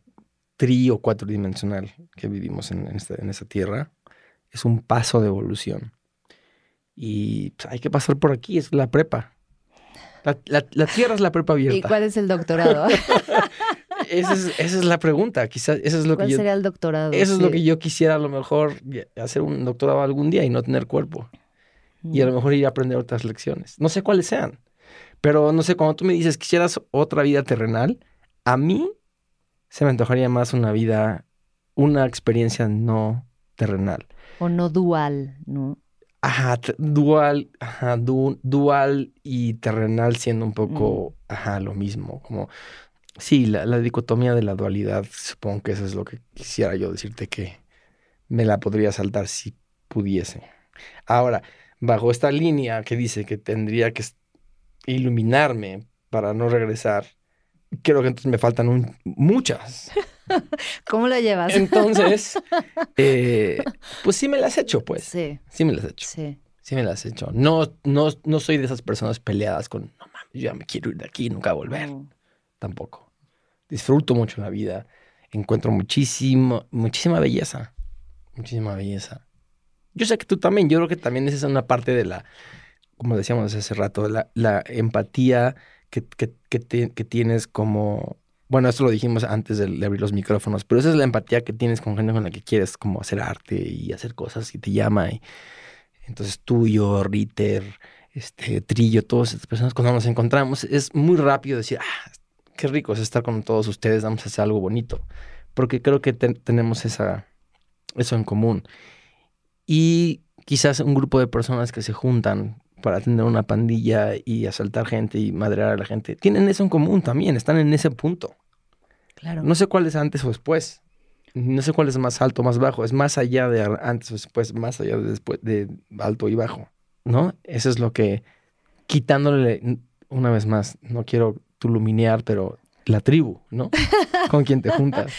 tri o cuatridimensional que vivimos en, esta, en esta tierra es un paso de evolución. Y pues, hay que pasar por aquí, es la prepa. La, la, tierra es la prepa abierta. ¿Y cuál es el doctorado? esa, es, la pregunta. Quizás eso es lo ¿Cuál que sería el doctorado? Eso es lo que yo quisiera a lo mejor hacer un doctorado algún día y no tener cuerpo. Y a lo mm. mejor ir a aprender otras lecciones. No sé cuáles sean. Pero no sé, cuando tú me dices quisieras otra vida terrenal, a mí se me antojaría más una vida, una experiencia no terrenal. O no dual, ¿no? Ajá, dual, ajá, dual y terrenal siendo un poco, mm. ajá, lo mismo. Como, sí, la, la, dicotomía de la dualidad, supongo que eso es lo que quisiera yo decirte que me la podría saltar si pudiese. Ahora, bajo esta línea que dice que tendría que iluminarme para no regresar, creo que entonces me faltan muchas. ¿Cómo lo llevas? Entonces, eh, pues sí me las he hecho, pues. Sí. Sí me las he hecho. Sí. Sí me las he hecho. No, no, no soy de esas personas peleadas con, no mames, yo ya me quiero ir de aquí y nunca volver. Tampoco. Disfruto mucho la vida. Encuentro muchísimo, muchísima belleza. Muchísima belleza. Yo sé que tú también, yo creo que también esa es una parte de la, como decíamos hace rato, la, empatía que, que, que, tienes como, bueno, esto lo dijimos antes de, abrir los micrófonos, pero esa es la empatía que tienes con gente con la que quieres como hacer arte y hacer cosas y te llama. Y, entonces tú, yo, Ritter, este, Trillo, todas estas personas, cuando nos encontramos, es muy rápido decir, ah, qué rico es estar con todos ustedes, vamos a hacer algo bonito, porque creo que tenemos esa, eso en común y quizás un grupo de personas que se juntan para tener una pandilla y asaltar gente y madrear a la gente, tienen eso en común también, están en ese punto. Claro. No sé cuál es antes o después. No sé cuál es más alto o más bajo. Es más allá de antes o después, más allá de después de alto y bajo. ¿No? Eso es lo que, quitándole, una vez más, no quiero tuluminear, pero la tribu, ¿no? Con quien te juntas.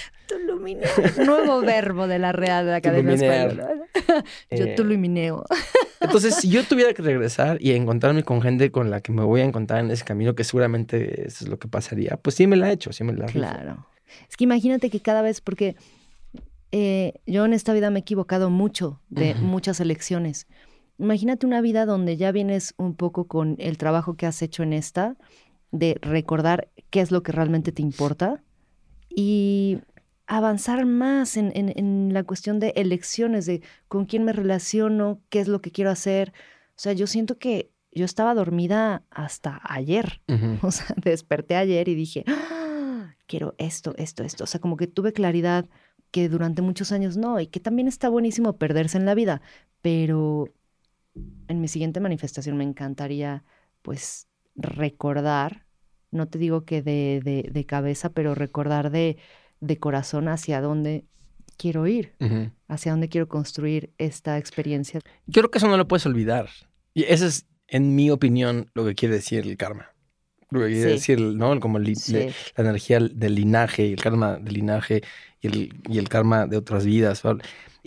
Nuevo verbo de la Real Academia Española. yo eh, tulumineo. Entonces, si yo tuviera que regresar y encontrarme con gente con la que me voy a encontrar en ese camino, que seguramente eso es lo que pasaría, pues sí me la he hecho, sí me la he Claro. Es que imagínate que cada vez, porque eh, yo en esta vida me he equivocado mucho de muchas elecciones. Imagínate una vida donde ya vienes un poco con el trabajo que has hecho en esta, de recordar qué es lo que realmente te importa y avanzar más en, en, la cuestión de elecciones, de con quién me relaciono, qué es lo que quiero hacer. O sea, yo siento que yo estaba dormida hasta ayer. O sea, desperté ayer y dije, ¡Ah! quiero esto, esto, esto. O sea, como que tuve claridad que durante muchos años no, y que también está buenísimo perderse en la vida, pero en mi siguiente manifestación me encantaría, pues, recordar, no te digo que de, de, de cabeza, pero recordar de de corazón hacia dónde quiero ir, hacia dónde quiero construir esta experiencia. Yo creo que eso no lo puedes olvidar. Y eso es, en mi opinión, lo que quiere decir el karma. Lo que quiere decir, ¿no? Como la energía del linaje, el karma del linaje y el, y el karma de otras vidas.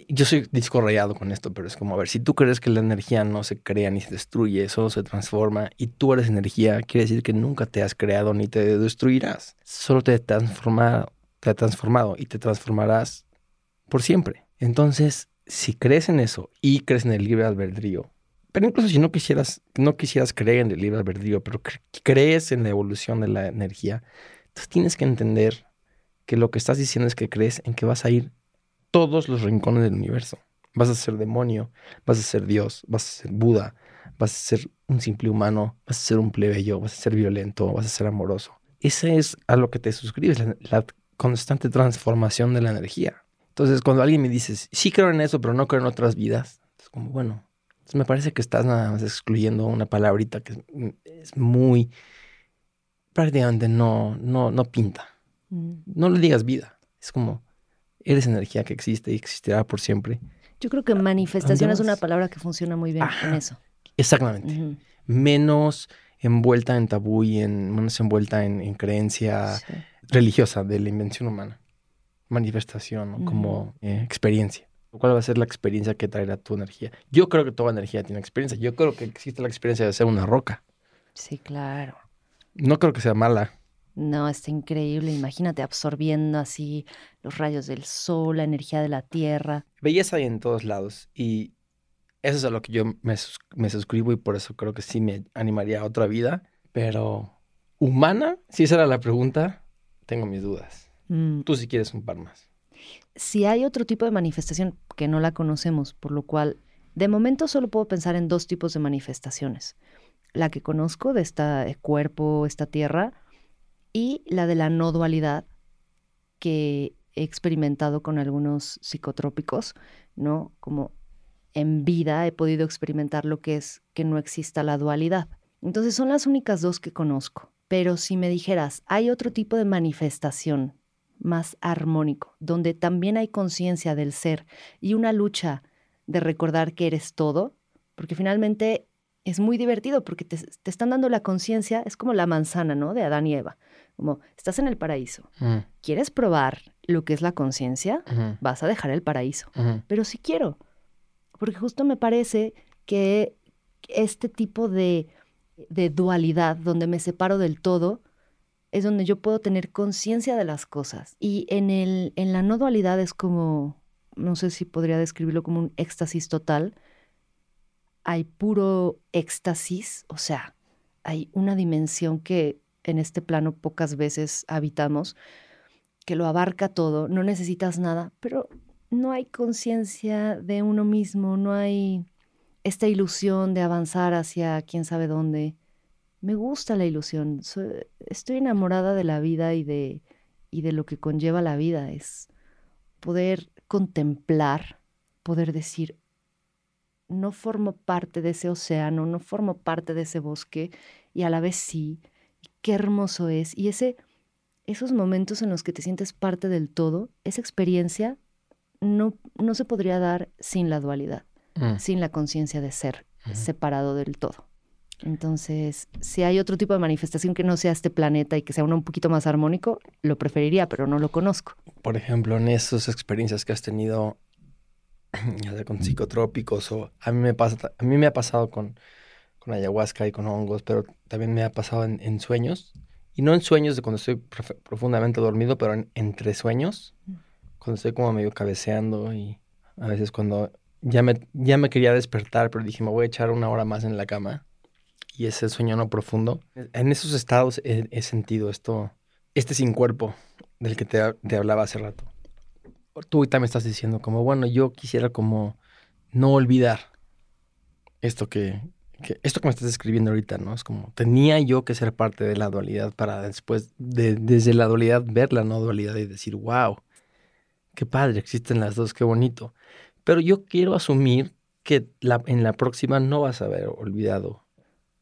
Yo soy disco rayado con esto, pero es como, a ver, si tú crees que la energía no se crea ni se destruye, solo se transforma y tú eres energía, quiere decir que nunca te has creado ni te destruirás. Solo te has transformado te ha transformado y te transformarás por siempre. Entonces, si crees en eso y crees en el libre albedrío, pero incluso si no quisieras, no quisieras creer en el libre albedrío, pero crees en la evolución de la energía, entonces tienes que entender que lo que estás diciendo es que crees en que vas a ir todos los rincones del universo. Vas a ser demonio, vas a ser Dios, vas a ser Buda, vas a ser un simple humano, vas a ser un plebeyo, vas a ser violento, vas a ser amoroso. Ese es a lo que te suscribes, la, constante transformación de la energía. Entonces, cuando alguien me dice, sí creo en eso, pero no creo en otras vidas, es como, bueno, me parece que estás nada más excluyendo una palabrita que es muy, prácticamente no, no, no pinta. Mm. No le digas vida. Es como, eres energía que existe y existirá por siempre. Yo creo que manifestación es una palabra que funciona muy bien en eso. Exactamente. Menos envuelta en tabú y en, menos envuelta en, creencia religiosa de la invención humana. Manifestación, como eh, experiencia. ¿Cuál va a ser la experiencia que traerá tu energía? Yo creo que toda energía tiene experiencia. Yo creo que existe la experiencia de ser una roca. Sí, claro. No creo que sea mala. No, está increíble. Imagínate absorbiendo así los rayos del sol, la energía de la tierra. Belleza hay en todos lados y eso es a lo que yo me, me suscribo y por eso creo que sí me animaría a otra vida. Pero humana, si esa era la pregunta, tengo mis dudas. Mm. Tú si quieres un par más. Si hay otro tipo de manifestación que no la conocemos, por lo cual de momento solo puedo pensar en dos tipos de manifestaciones. la que conozco de este cuerpo, esta tierra, y la de la no dualidad que he experimentado con algunos psicotrópicos, ¿no? Como en vida he podido experimentar lo que es que no exista la dualidad. Entonces son las únicas dos que conozco. Pero si me dijeras, hay otro tipo de manifestación más armónico, donde también hay conciencia del ser y una lucha de recordar que eres todo, porque finalmente es muy divertido porque te, están dando la conciencia, es como la manzana, ¿no? De Adán y Eva. Como estás en el paraíso. Mm, ¿Quieres probar lo que es la conciencia? Vas a dejar el paraíso. Pero sí quiero, porque justo me parece que este tipo de, de dualidad, donde me separo del todo, es donde yo puedo tener conciencia de las cosas. Y en, el, en la no dualidad es como, no sé si podría describirlo como un éxtasis total. Hay puro éxtasis, o sea, hay una dimensión que en este plano pocas veces habitamos, que lo abarca todo, no necesitas nada, pero no hay conciencia de uno mismo, no hay esta ilusión de avanzar hacia quién sabe dónde. Me gusta la ilusión, soy- estoy enamorada de la vida y de, y de lo que conlleva la vida, es poder contemplar, poder decir, no formo parte de ese océano, no formo parte de ese bosque, y a la vez sí, qué hermoso es. Y ese, esos momentos en los que te sientes parte del todo, esa experiencia no, no se podría dar sin la dualidad, Mm, sin la conciencia de ser separado del todo. Entonces, si hay otro tipo de manifestación que no sea este planeta y que sea uno un poquito más armónico, lo preferiría, pero no lo conozco. Por ejemplo, en esas experiencias que has tenido, ya sea con psicotrópicos o a mí me pasa, a mí me ha pasado con, con ayahuasca y con hongos, pero también me ha pasado en, en sueños y no en sueños de cuando estoy prof- profundamente dormido, pero en, entre sueños, cuando estoy como medio cabeceando y a veces cuando ya me, ya me quería despertar, pero dije me voy a echar una hora más en la cama y ese sueño no profundo. En esos estados he, sentido esto, este sin cuerpo del que te, te hablaba hace rato. Tú ahorita me estás diciendo como, bueno, yo quisiera como no olvidar esto que, esto que me estás describiendo ahorita, ¿no? Es como, tenía yo que ser parte de la dualidad para después, de, desde la dualidad, ver la no dualidad y decir, wow, qué padre, existen las dos, qué bonito. Pero yo quiero asumir que la, en la próxima no vas a haber olvidado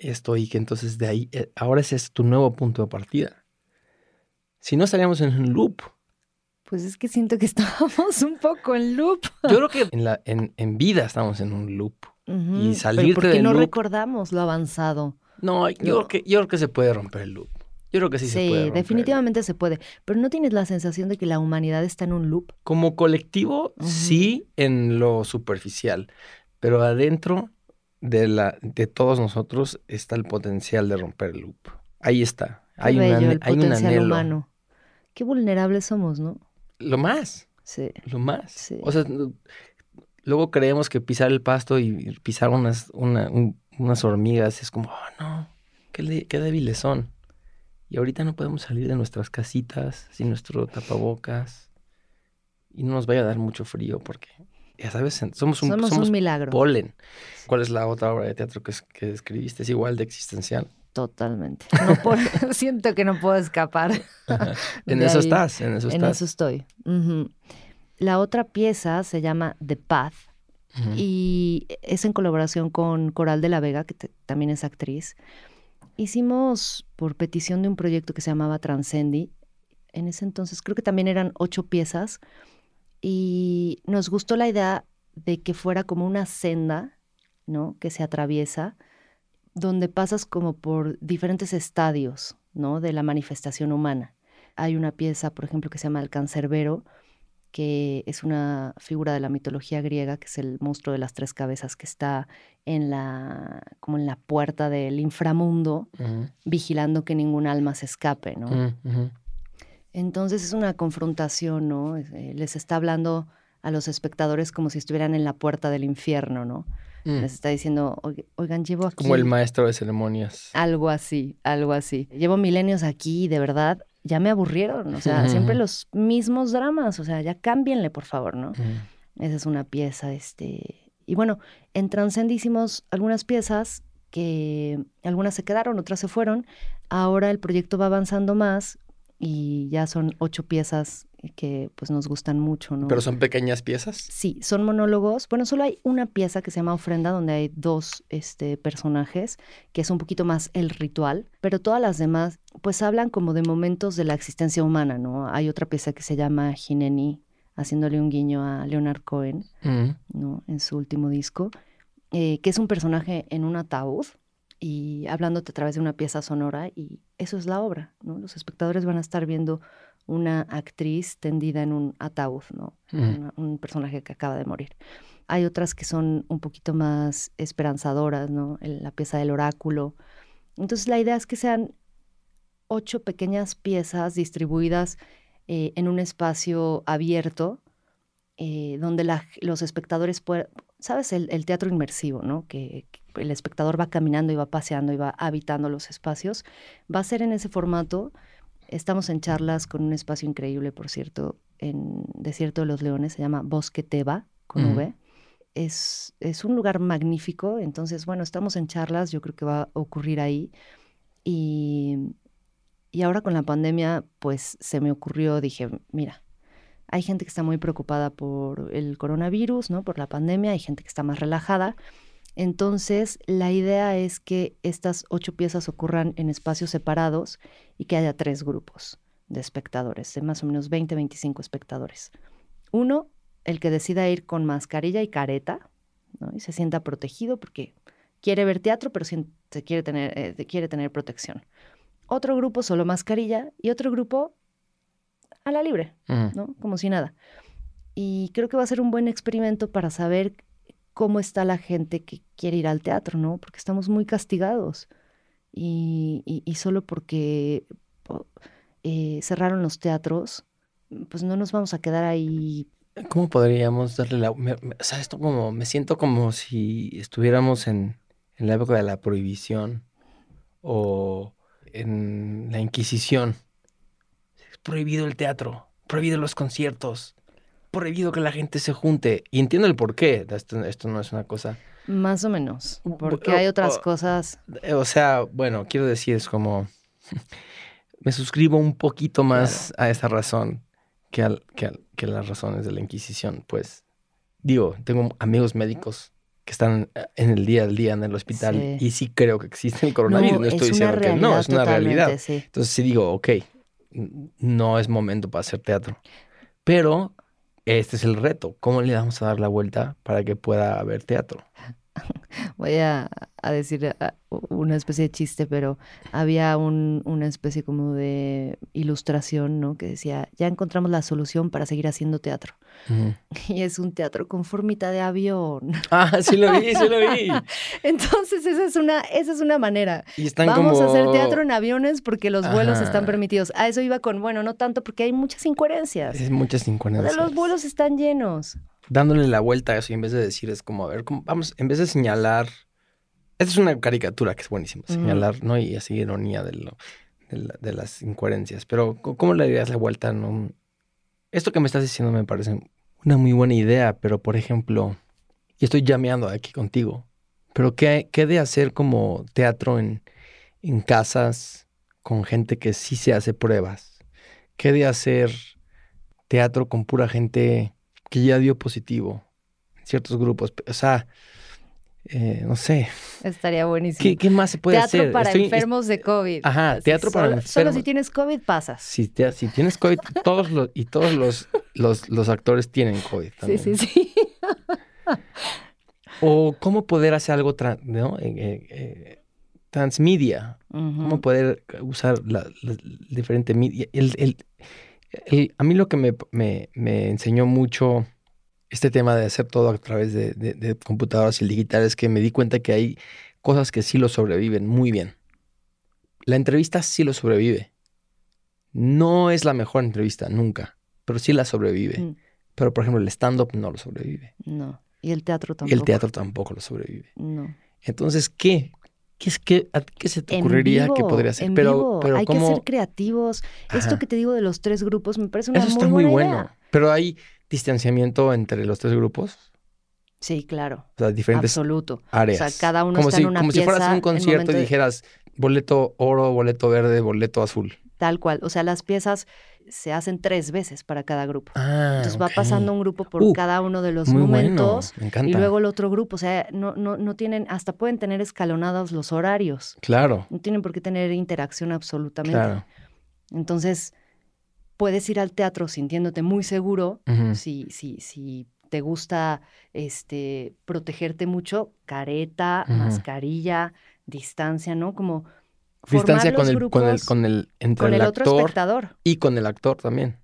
esto y que entonces de ahí, eh, ahora ese es tu nuevo punto de partida. Si no estaríamos en un loop. Pues es que siento que estábamos un poco en loop. Yo creo que en, la, en, en vida estamos en un loop. Y pero porque no loop. recordamos lo avanzado. No, yo, Yo- Creo que, yo creo que se puede romper el loop. Yo creo que sí, Sí, se puede. romper. definitivamente se puede. Pero ¿no tienes la sensación de que la humanidad está en un loop? Como colectivo, sí, en lo superficial. Pero adentro de, la, de todos nosotros está el potencial de romper el loop. Ahí está. Qué Hay, un bello, ane- el hay un potencial anhelo. humano. Qué vulnerables somos, ¿no? Lo más. Sí. Lo más. Sí. O sea, luego creemos que pisar el pasto y pisar unas, una- un- unas hormigas es como, oh, no, qué débiles son. Y ahorita no podemos salir de nuestras casitas sin nuestro tapabocas. Y no nos vaya a dar mucho frío porque, ya sabes, somos un, somos, somos un milagro. polen. ¿Cuál es la otra obra de teatro que, es- que escribiste? Es igual de existencial. Totalmente. No puedo- siento que no puedo escapar. En eso ahí. estás, en eso En estás. eso estoy. La otra pieza se llama The Path Ujú. y es en colaboración con Coral de la Vega, que también es actriz. Hicimos por petición de un proyecto que se llamaba Transcendi. En ese entonces creo que también eran ocho piezas y nos gustó la idea de que fuera como una senda, ¿no? Que se atraviesa, donde pasas como por diferentes estadios, ¿no? De la manifestación humana. Hay una pieza, por ejemplo, que se llama El Cancerbero, que es una figura de la mitología griega, que es el monstruo de las tres cabezas que está en la, como en la puerta del inframundo, vigilando que ningún alma se escape, ¿no? Ujú. Entonces es una confrontación, ¿no? Eh, Les está hablando a los espectadores como si estuvieran en la puerta del infierno, ¿no? Mm. Les está diciendo, "Oiga- oigan, llevo aquí Como el maestro de ceremonias. algo así, algo así. Llevo milenios aquí de verdad ya me aburrieron, o sea, siempre los mismos dramas, o sea, ya cámbienle, por favor, ¿no? Esa es una pieza, este... Y bueno, en Transcend hicimos algunas piezas que algunas se quedaron, otras se fueron. Ahora el proyecto va avanzando más y ya son ocho piezas que pues nos gustan mucho, ¿no? ¿Pero son pequeñas piezas? Sí, son monólogos. Bueno, solo hay una pieza que se llama Ofrenda, donde hay dos este, personajes, que es un poquito más el ritual, pero todas las demás pues hablan como de momentos de la existencia humana, ¿no? Hay otra pieza que se llama Jineni, haciéndole un guiño a Leonard Cohen, ¿no? En su último disco, eh, que es un personaje en un ataúd y hablándote a través de una pieza sonora y eso es la obra, ¿no? Los espectadores van a estar viendo una actriz tendida en un ataúd, ¿no? un personaje que acaba de morir. Hay otras que son un poquito más esperanzadoras, ¿no? La pieza del oráculo. Entonces la idea es que sean ocho pequeñas piezas distribuidas eh, en un espacio abierto eh, donde los espectadores pueden, ¿sabes? El, teatro inmersivo, ¿no? Que, que, el espectador va caminando y va paseando y va habitando los espacios. Va a ser en ese formato Estamos en charlas con un espacio increíble, por cierto, en Desierto de los Leones, se llama Bosque Teba, con V. Es, es un lugar magnífico, entonces, bueno, estamos en charlas, yo creo que va a ocurrir ahí. Y, y ahora con la pandemia, pues se me ocurrió, dije, mira, hay gente que está muy preocupada por el coronavirus, ¿no? Por la pandemia, hay gente que está más relajada. Entonces, la idea es que estas ocho piezas ocurran en espacios separados y que haya tres grupos de espectadores, de más o menos 20, 25 espectadores. Uno, el que decida ir con mascarilla y careta, y se sienta protegido porque quiere ver teatro, pero se quiere tener, eh, quiere tener protección. Otro grupo solo mascarilla y otro grupo a la libre, ¿no? Como si nada. Y creo que va a ser un buen experimento para saber cómo está la gente que quiere ir al teatro, ¿no? Porque estamos muy castigados. Y, solo porque eh, cerraron los teatros, pues no nos vamos a quedar ahí. ¿Cómo podríamos darle la... o sea, esto como... Me siento como si estuviéramos en, en la época de la prohibición o en la Inquisición. Es prohibido el teatro, prohibido los conciertos, prohibido que la gente se junte. Y entiendo el por qué. Esto, no es una cosa. Más o menos. Porque hay otras cosas. O sea, bueno, quiero decir, es como. me suscribo un poquito más a esa razón que, al, que, las razones de la Inquisición. Pues, digo, tengo amigos médicos que están en el día al día en el hospital y sí creo que existe el coronavirus. No, estoy diciendo que no, es una realidad. Entonces sí digo, ok, no es momento para hacer teatro. Pero este es el reto. ¿Cómo le vamos a dar la vuelta para que pueda haber teatro? Voy a, decir una especie de chiste, pero había una especie como de ilustración, ¿no? Que decía, ya encontramos la solución para seguir haciendo teatro. Y es un teatro con formita de avión. Ah, sí lo vi, sí lo vi. Entonces, esa es una, esa es una manera. Y están Vamos a hacer teatro en aviones porque los vuelos están permitidos. A eso iba con, bueno, no tanto porque hay muchas incoherencias. Es muchas incoherencias. los vuelos están llenos dándole la vuelta a eso y en vez de decir es como, a ver, vamos, en vez de señalar, esta es una caricatura que es buenísima, señalar, ¿no? Y así ironía de, lo, de, las incoherencias, pero ¿cómo le darías la vuelta? No? Esto que me estás diciendo me parece una muy buena idea, pero por ejemplo, y estoy llameando aquí contigo, pero ¿qué, qué de hacer como teatro en, en casas con gente que sí se hace pruebas? ¿Qué de hacer teatro con pura gente que ya dio positivo en ciertos grupos. O sea, eh, no sé. Estaría buenísimo. ¿Qué, más se puede hacer? Teatro para enfermos de COVID. Ajá, teatro para enfermos. Solo si tienes COVID pasas. Si, si tienes COVID, todos los, y todos los, los, los actores tienen COVID también. Sí, sí, sí. o cómo poder hacer algo ¿no? Eh, eh, transmedia. Cómo poder usar la, diferente media. El, el, a mí lo que me, enseñó mucho este tema de hacer todo a través de, computadoras y digitales es que me di cuenta que hay cosas que sí lo sobreviven muy bien. La entrevista sí lo sobrevive. No es la mejor entrevista, nunca, pero sí la sobrevive. Mm. Pero, por ejemplo, el stand-up no lo sobrevive. No. Y el teatro tampoco. El teatro tampoco lo sobrevive. No. Entonces, ¿qué? ¿Qué, es que, ¿Qué se te ocurriría que podría ser? pero, pero hay que ser creativos. Esto que te digo de los tres grupos me parece una Eso está muy, bueno. Pero hay distanciamiento entre los tres grupos. Sí, claro. O sea, diferentes Absoluto. áreas. O sea, cada uno como está si, en una Como si fueras a un concierto y dijeras boleto oro, boleto verde, boleto azul. Tal cual. O sea, las piezas se hacen tres veces para cada grupo. Ah, Entonces va pasando un grupo por Uh, cada uno de los momentos bueno, y luego el otro grupo. O sea, no, no, no tienen, hasta pueden tener escalonados los horarios. Claro, No tienen por qué tener interacción absolutamente. claro. Entonces, puedes ir al teatro sintiéndote muy seguro si, si, si te gusta este, protegerte mucho, careta, mascarilla, distancia, ¿no? Como Distancia con el, con el, con el, entre con el, el otro actor espectador y con el actor también.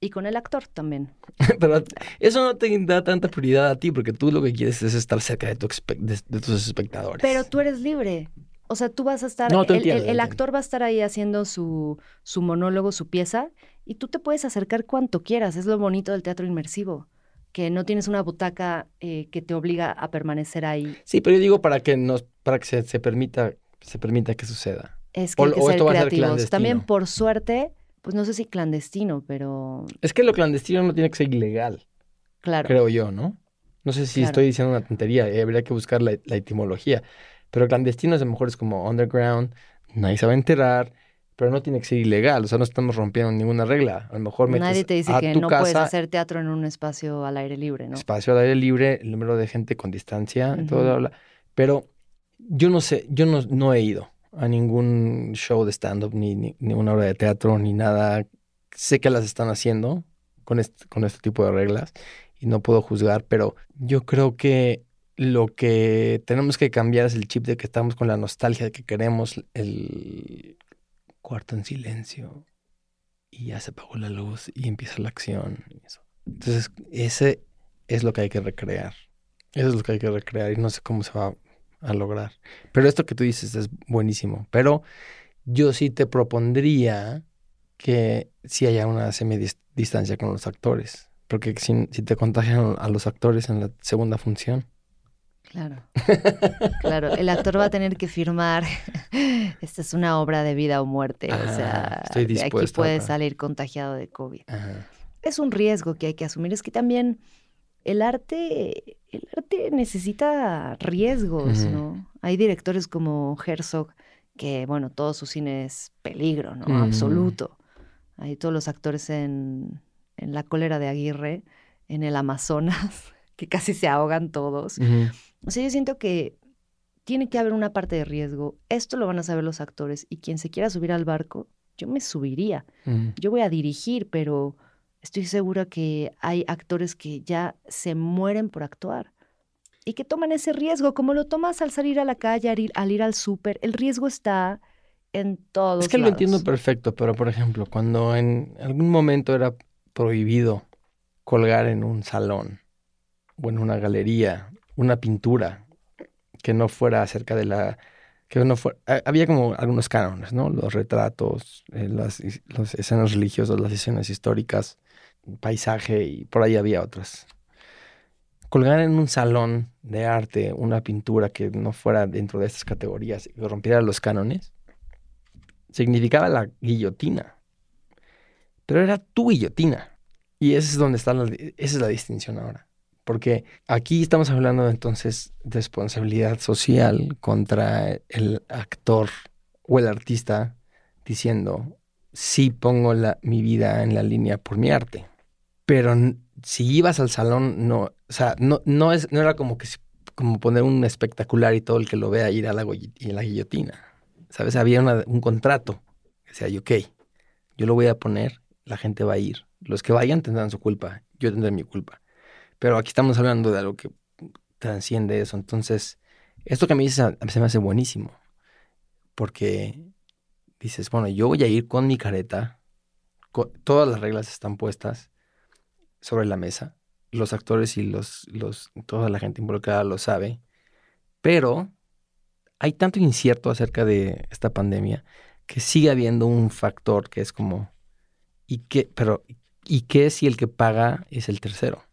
y con el actor también. Pero eso no te da tanta prioridad a ti porque tú lo que quieres es estar cerca de, tu expe- de, de tus espectadores. Pero tú eres libre. O sea, tú vas a estar, No, te el, entiendo, el- actor va a estar ahí haciendo su, su monólogo, su pieza, y tú te puedes acercar cuanto quieras. Es lo bonito del teatro inmersivo, que no tienes una butaca eh, que te obliga a permanecer ahí. Sí, pero yo digo para que nos, para que se, se permita, se permita que suceda. Es que O- hay que o ser esto va a ser creativos. También, por suerte, pues no sé si clandestino, pero Es que lo clandestino no tiene que ser ilegal, claro. creo yo, ¿no? No sé si Claro. estoy diciendo una tontería, eh, habría que buscar la, la etimología. Pero clandestino a lo mejor es como underground, nadie se va a enterar, pero no tiene que ser ilegal, o sea, no estamos rompiendo ninguna regla. A lo mejor metes Nadie te dice a que no casa puedes hacer teatro en un espacio al aire libre, ¿no? espacio al aire libre, el número de gente con distancia, Ujú. todo bla, bla. Pero yo no sé, yo no, no he ido a ningún show de stand-up, ni, ni, ni una obra de teatro, ni nada. Sé que las están haciendo con este, con este tipo de reglas y no puedo juzgar, pero yo creo que lo que tenemos que cambiar es el chip de que estamos con la nostalgia de que queremos el cuarto en silencio y ya se apagó la luz y empieza la acción. Entonces, ese es lo que hay que recrear. Eso es lo que hay que recrear y no sé cómo se va a lograr. Pero esto que tú dices es buenísimo. Pero yo sí te propondría que sí haya una semidistancia con los actores. Porque si, si te contagian a los actores en la segunda función. Claro. Claro, el actor va a tener que firmar, esta es una obra de vida o muerte, o sea, estoy de aquí dispuesto puede salir contagiado de COVID. Ajá. Es un riesgo que hay que asumir, es que también el arte, el arte necesita riesgos. ¿no? Hay directores como Herzog que, bueno, todo su cine es peligro, ¿no? Absoluto. Hay todos los actores en, en La cólera de Aguirre, en el Amazonas, que casi se ahogan todos. Ujú. O sea, yo siento que tiene que haber una parte de riesgo. Esto lo van a saber los actores y quien se quiera subir al barco, yo me subiría. Yo voy a dirigir, pero estoy segura que hay actores que ya se mueren por actuar y que toman ese riesgo, como lo tomas al salir a la calle, al ir, al, ir al súper. El riesgo está en todos Es que lo entiendo perfecto, pero por ejemplo, cuando en algún momento era prohibido colgar en un salón o en una galería una pintura que no fuera acerca de la que no fuera, ha- había como algunos cánones, ¿no? Los retratos, eh, las, escenas religiosas, las escenas históricas, paisaje y por ahí había otras. Colgar en un salón de arte una pintura que no fuera dentro de estas categorías y rompiera los cánones, significaba la guillotina. Pero era tu guillotina. Y ese es donde está la, esa es la distinción ahora. Porque aquí estamos hablando entonces de responsabilidad social contra el actor o el artista diciendo, sí pongo la- mi vida en la línea por mi arte. Pero si ibas al salón, no, o sea, no, no, es, no era como que como poner un espectacular y todo el que lo vea ir a la, y la guillotina. ¿Sabes? Había una- un contrato. que Decía, ok, yo lo voy a poner, la gente va a ir. Los que vayan tendrán su culpa, yo tendré mi culpa. Pero aquí estamos hablando de algo que transciende eso. Entonces, esto que me dices se me hace buenísimo. Porque dices, bueno, yo voy a ir con mi careta, todas las reglas están puestas sobre la mesa. Los actores y los, los, toda la gente involucrada lo sabe. Pero hay tanto incierto acerca de esta pandemia que sigue habiendo un factor que es como, ¿y qué? Pero, ¿y qué si el que paga es el tercero?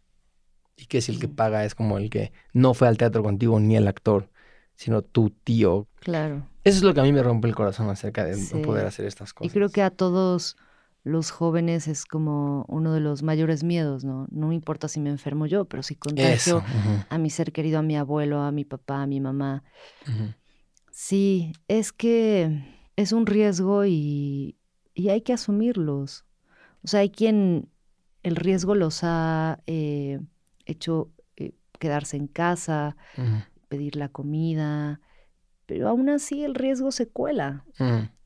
¿Y qué si el que paga es como el que no fue al teatro contigo ni el actor, sino tu tío? Claro. Eso es lo que a mí me rompe el corazón acerca de Sí. poder hacer estas Y cosas. creo que a todos los jóvenes es como uno de los mayores miedos, ¿no? No me importa si me enfermo yo, pero si contagio a mi ser querido, a mi abuelo, a mi papá, a mi mamá. Sí, es que es un riesgo y, hay que asumirlos. O sea, hay quien el riesgo los ha eh, hecho eh, quedarse en casa, pedir la comida, pero aún así el riesgo se cuela.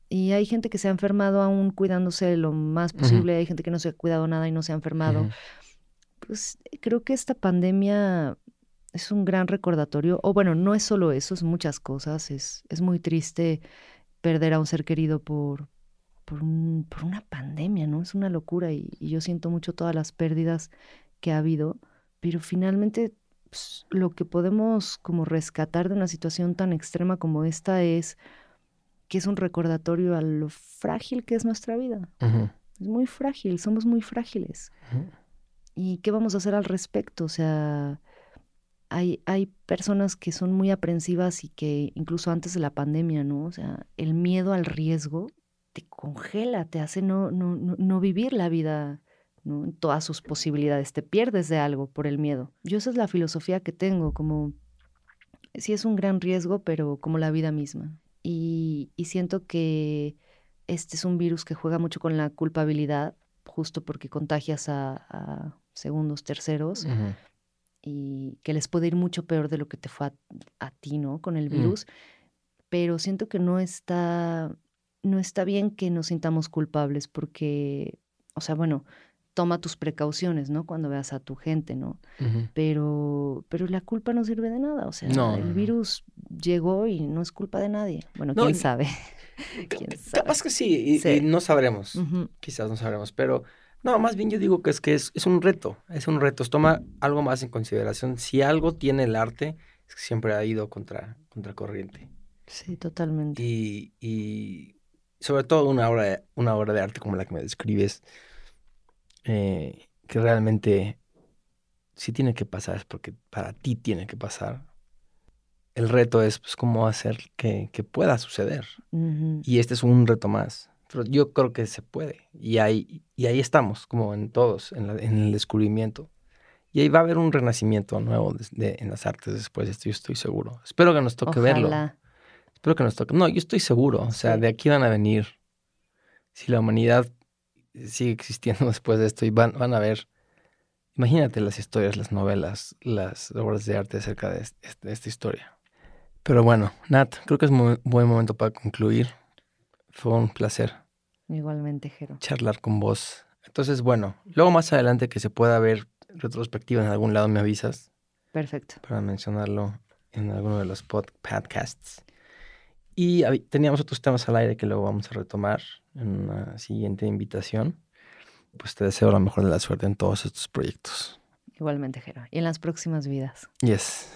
Y hay gente que se ha enfermado aún cuidándose lo más posible, hay gente que no se ha cuidado nada y no se ha enfermado. Pues creo que esta pandemia es un gran recordatorio, o bueno, no es solo eso, es muchas cosas, es, es muy triste perder a un ser querido por, por, un, por una pandemia, ¿no? Es una locura y, yo siento mucho todas las pérdidas que ha habido, pero finalmente pues, lo que podemos como rescatar de una situación tan extrema como esta es que es un recordatorio a lo frágil que es nuestra vida. Es muy frágil, somos muy frágiles. ¿Y qué vamos a hacer al respecto? O sea, hay, hay personas que son muy aprensivas y que incluso antes de la pandemia, ¿no? O sea, el miedo al riesgo te congela, te hace no, no, no, vivir la vida ¿no? en todas sus posibilidades, te pierdes de algo por el miedo. Yo esa es la filosofía que tengo, como sí es un gran riesgo, pero como la vida misma. Y, y siento que este es un virus que juega mucho con la culpabilidad, justo porque contagias a, segundos, terceros y que les puede ir mucho peor de lo que te fue a, ti, ¿no? Con el mm. virus. Pero siento que no está, no está bien que nos sintamos culpables porque, o sea, bueno, toma tus precauciones, ¿no? Cuando veas a tu gente, ¿no? Pero, pero la culpa no sirve de nada. O sea, el virus llegó y no es culpa de nadie. Bueno, quién sabe. ¿Quién sabe? Capaz que sí, y, no sabremos. Quizás no sabremos, pero no, más bien yo digo que es que es, un reto, es un reto. Toma algo más en consideración. Si algo tiene el arte, es que siempre ha ido contra, contra corriente. Sí, totalmente. Y, y sobre todo una obra, una obra de arte como la que me describes, eh, que realmente si tiene que pasar, es porque para ti tiene que pasar. El reto es pues cómo hacer que, pueda suceder. Y este es un reto más. Pero yo creo que se puede. Y ahí, y ahí estamos, como en todos, en, el descubrimiento. Y ahí va a haber un renacimiento nuevo en las artes después de esto, yo estoy seguro. Espero que nos toque verlo. Espero que nos toque. No, yo estoy seguro. O sea, de aquí van a venir. Si la humanidad sigue existiendo después de esto y van, van a ver. Imagínate las historias, las novelas, las obras de arte acerca de, de esta historia. Pero bueno, Nat, creo que es un buen momento para concluir. Fue un placer. Igualmente, Jero. Charlar con vos. Entonces, bueno, luego más adelante que se pueda ver retrospectiva en algún lado, me avisas. Perfecto. Para mencionarlo en alguno de los podcasts. Y teníamos otros temas al aire que luego vamos a retomar en una siguiente invitación. Pues te deseo la mejor de la suerte en todos estos proyectos. Igualmente, Jero. Y en las próximas vidas. Yes.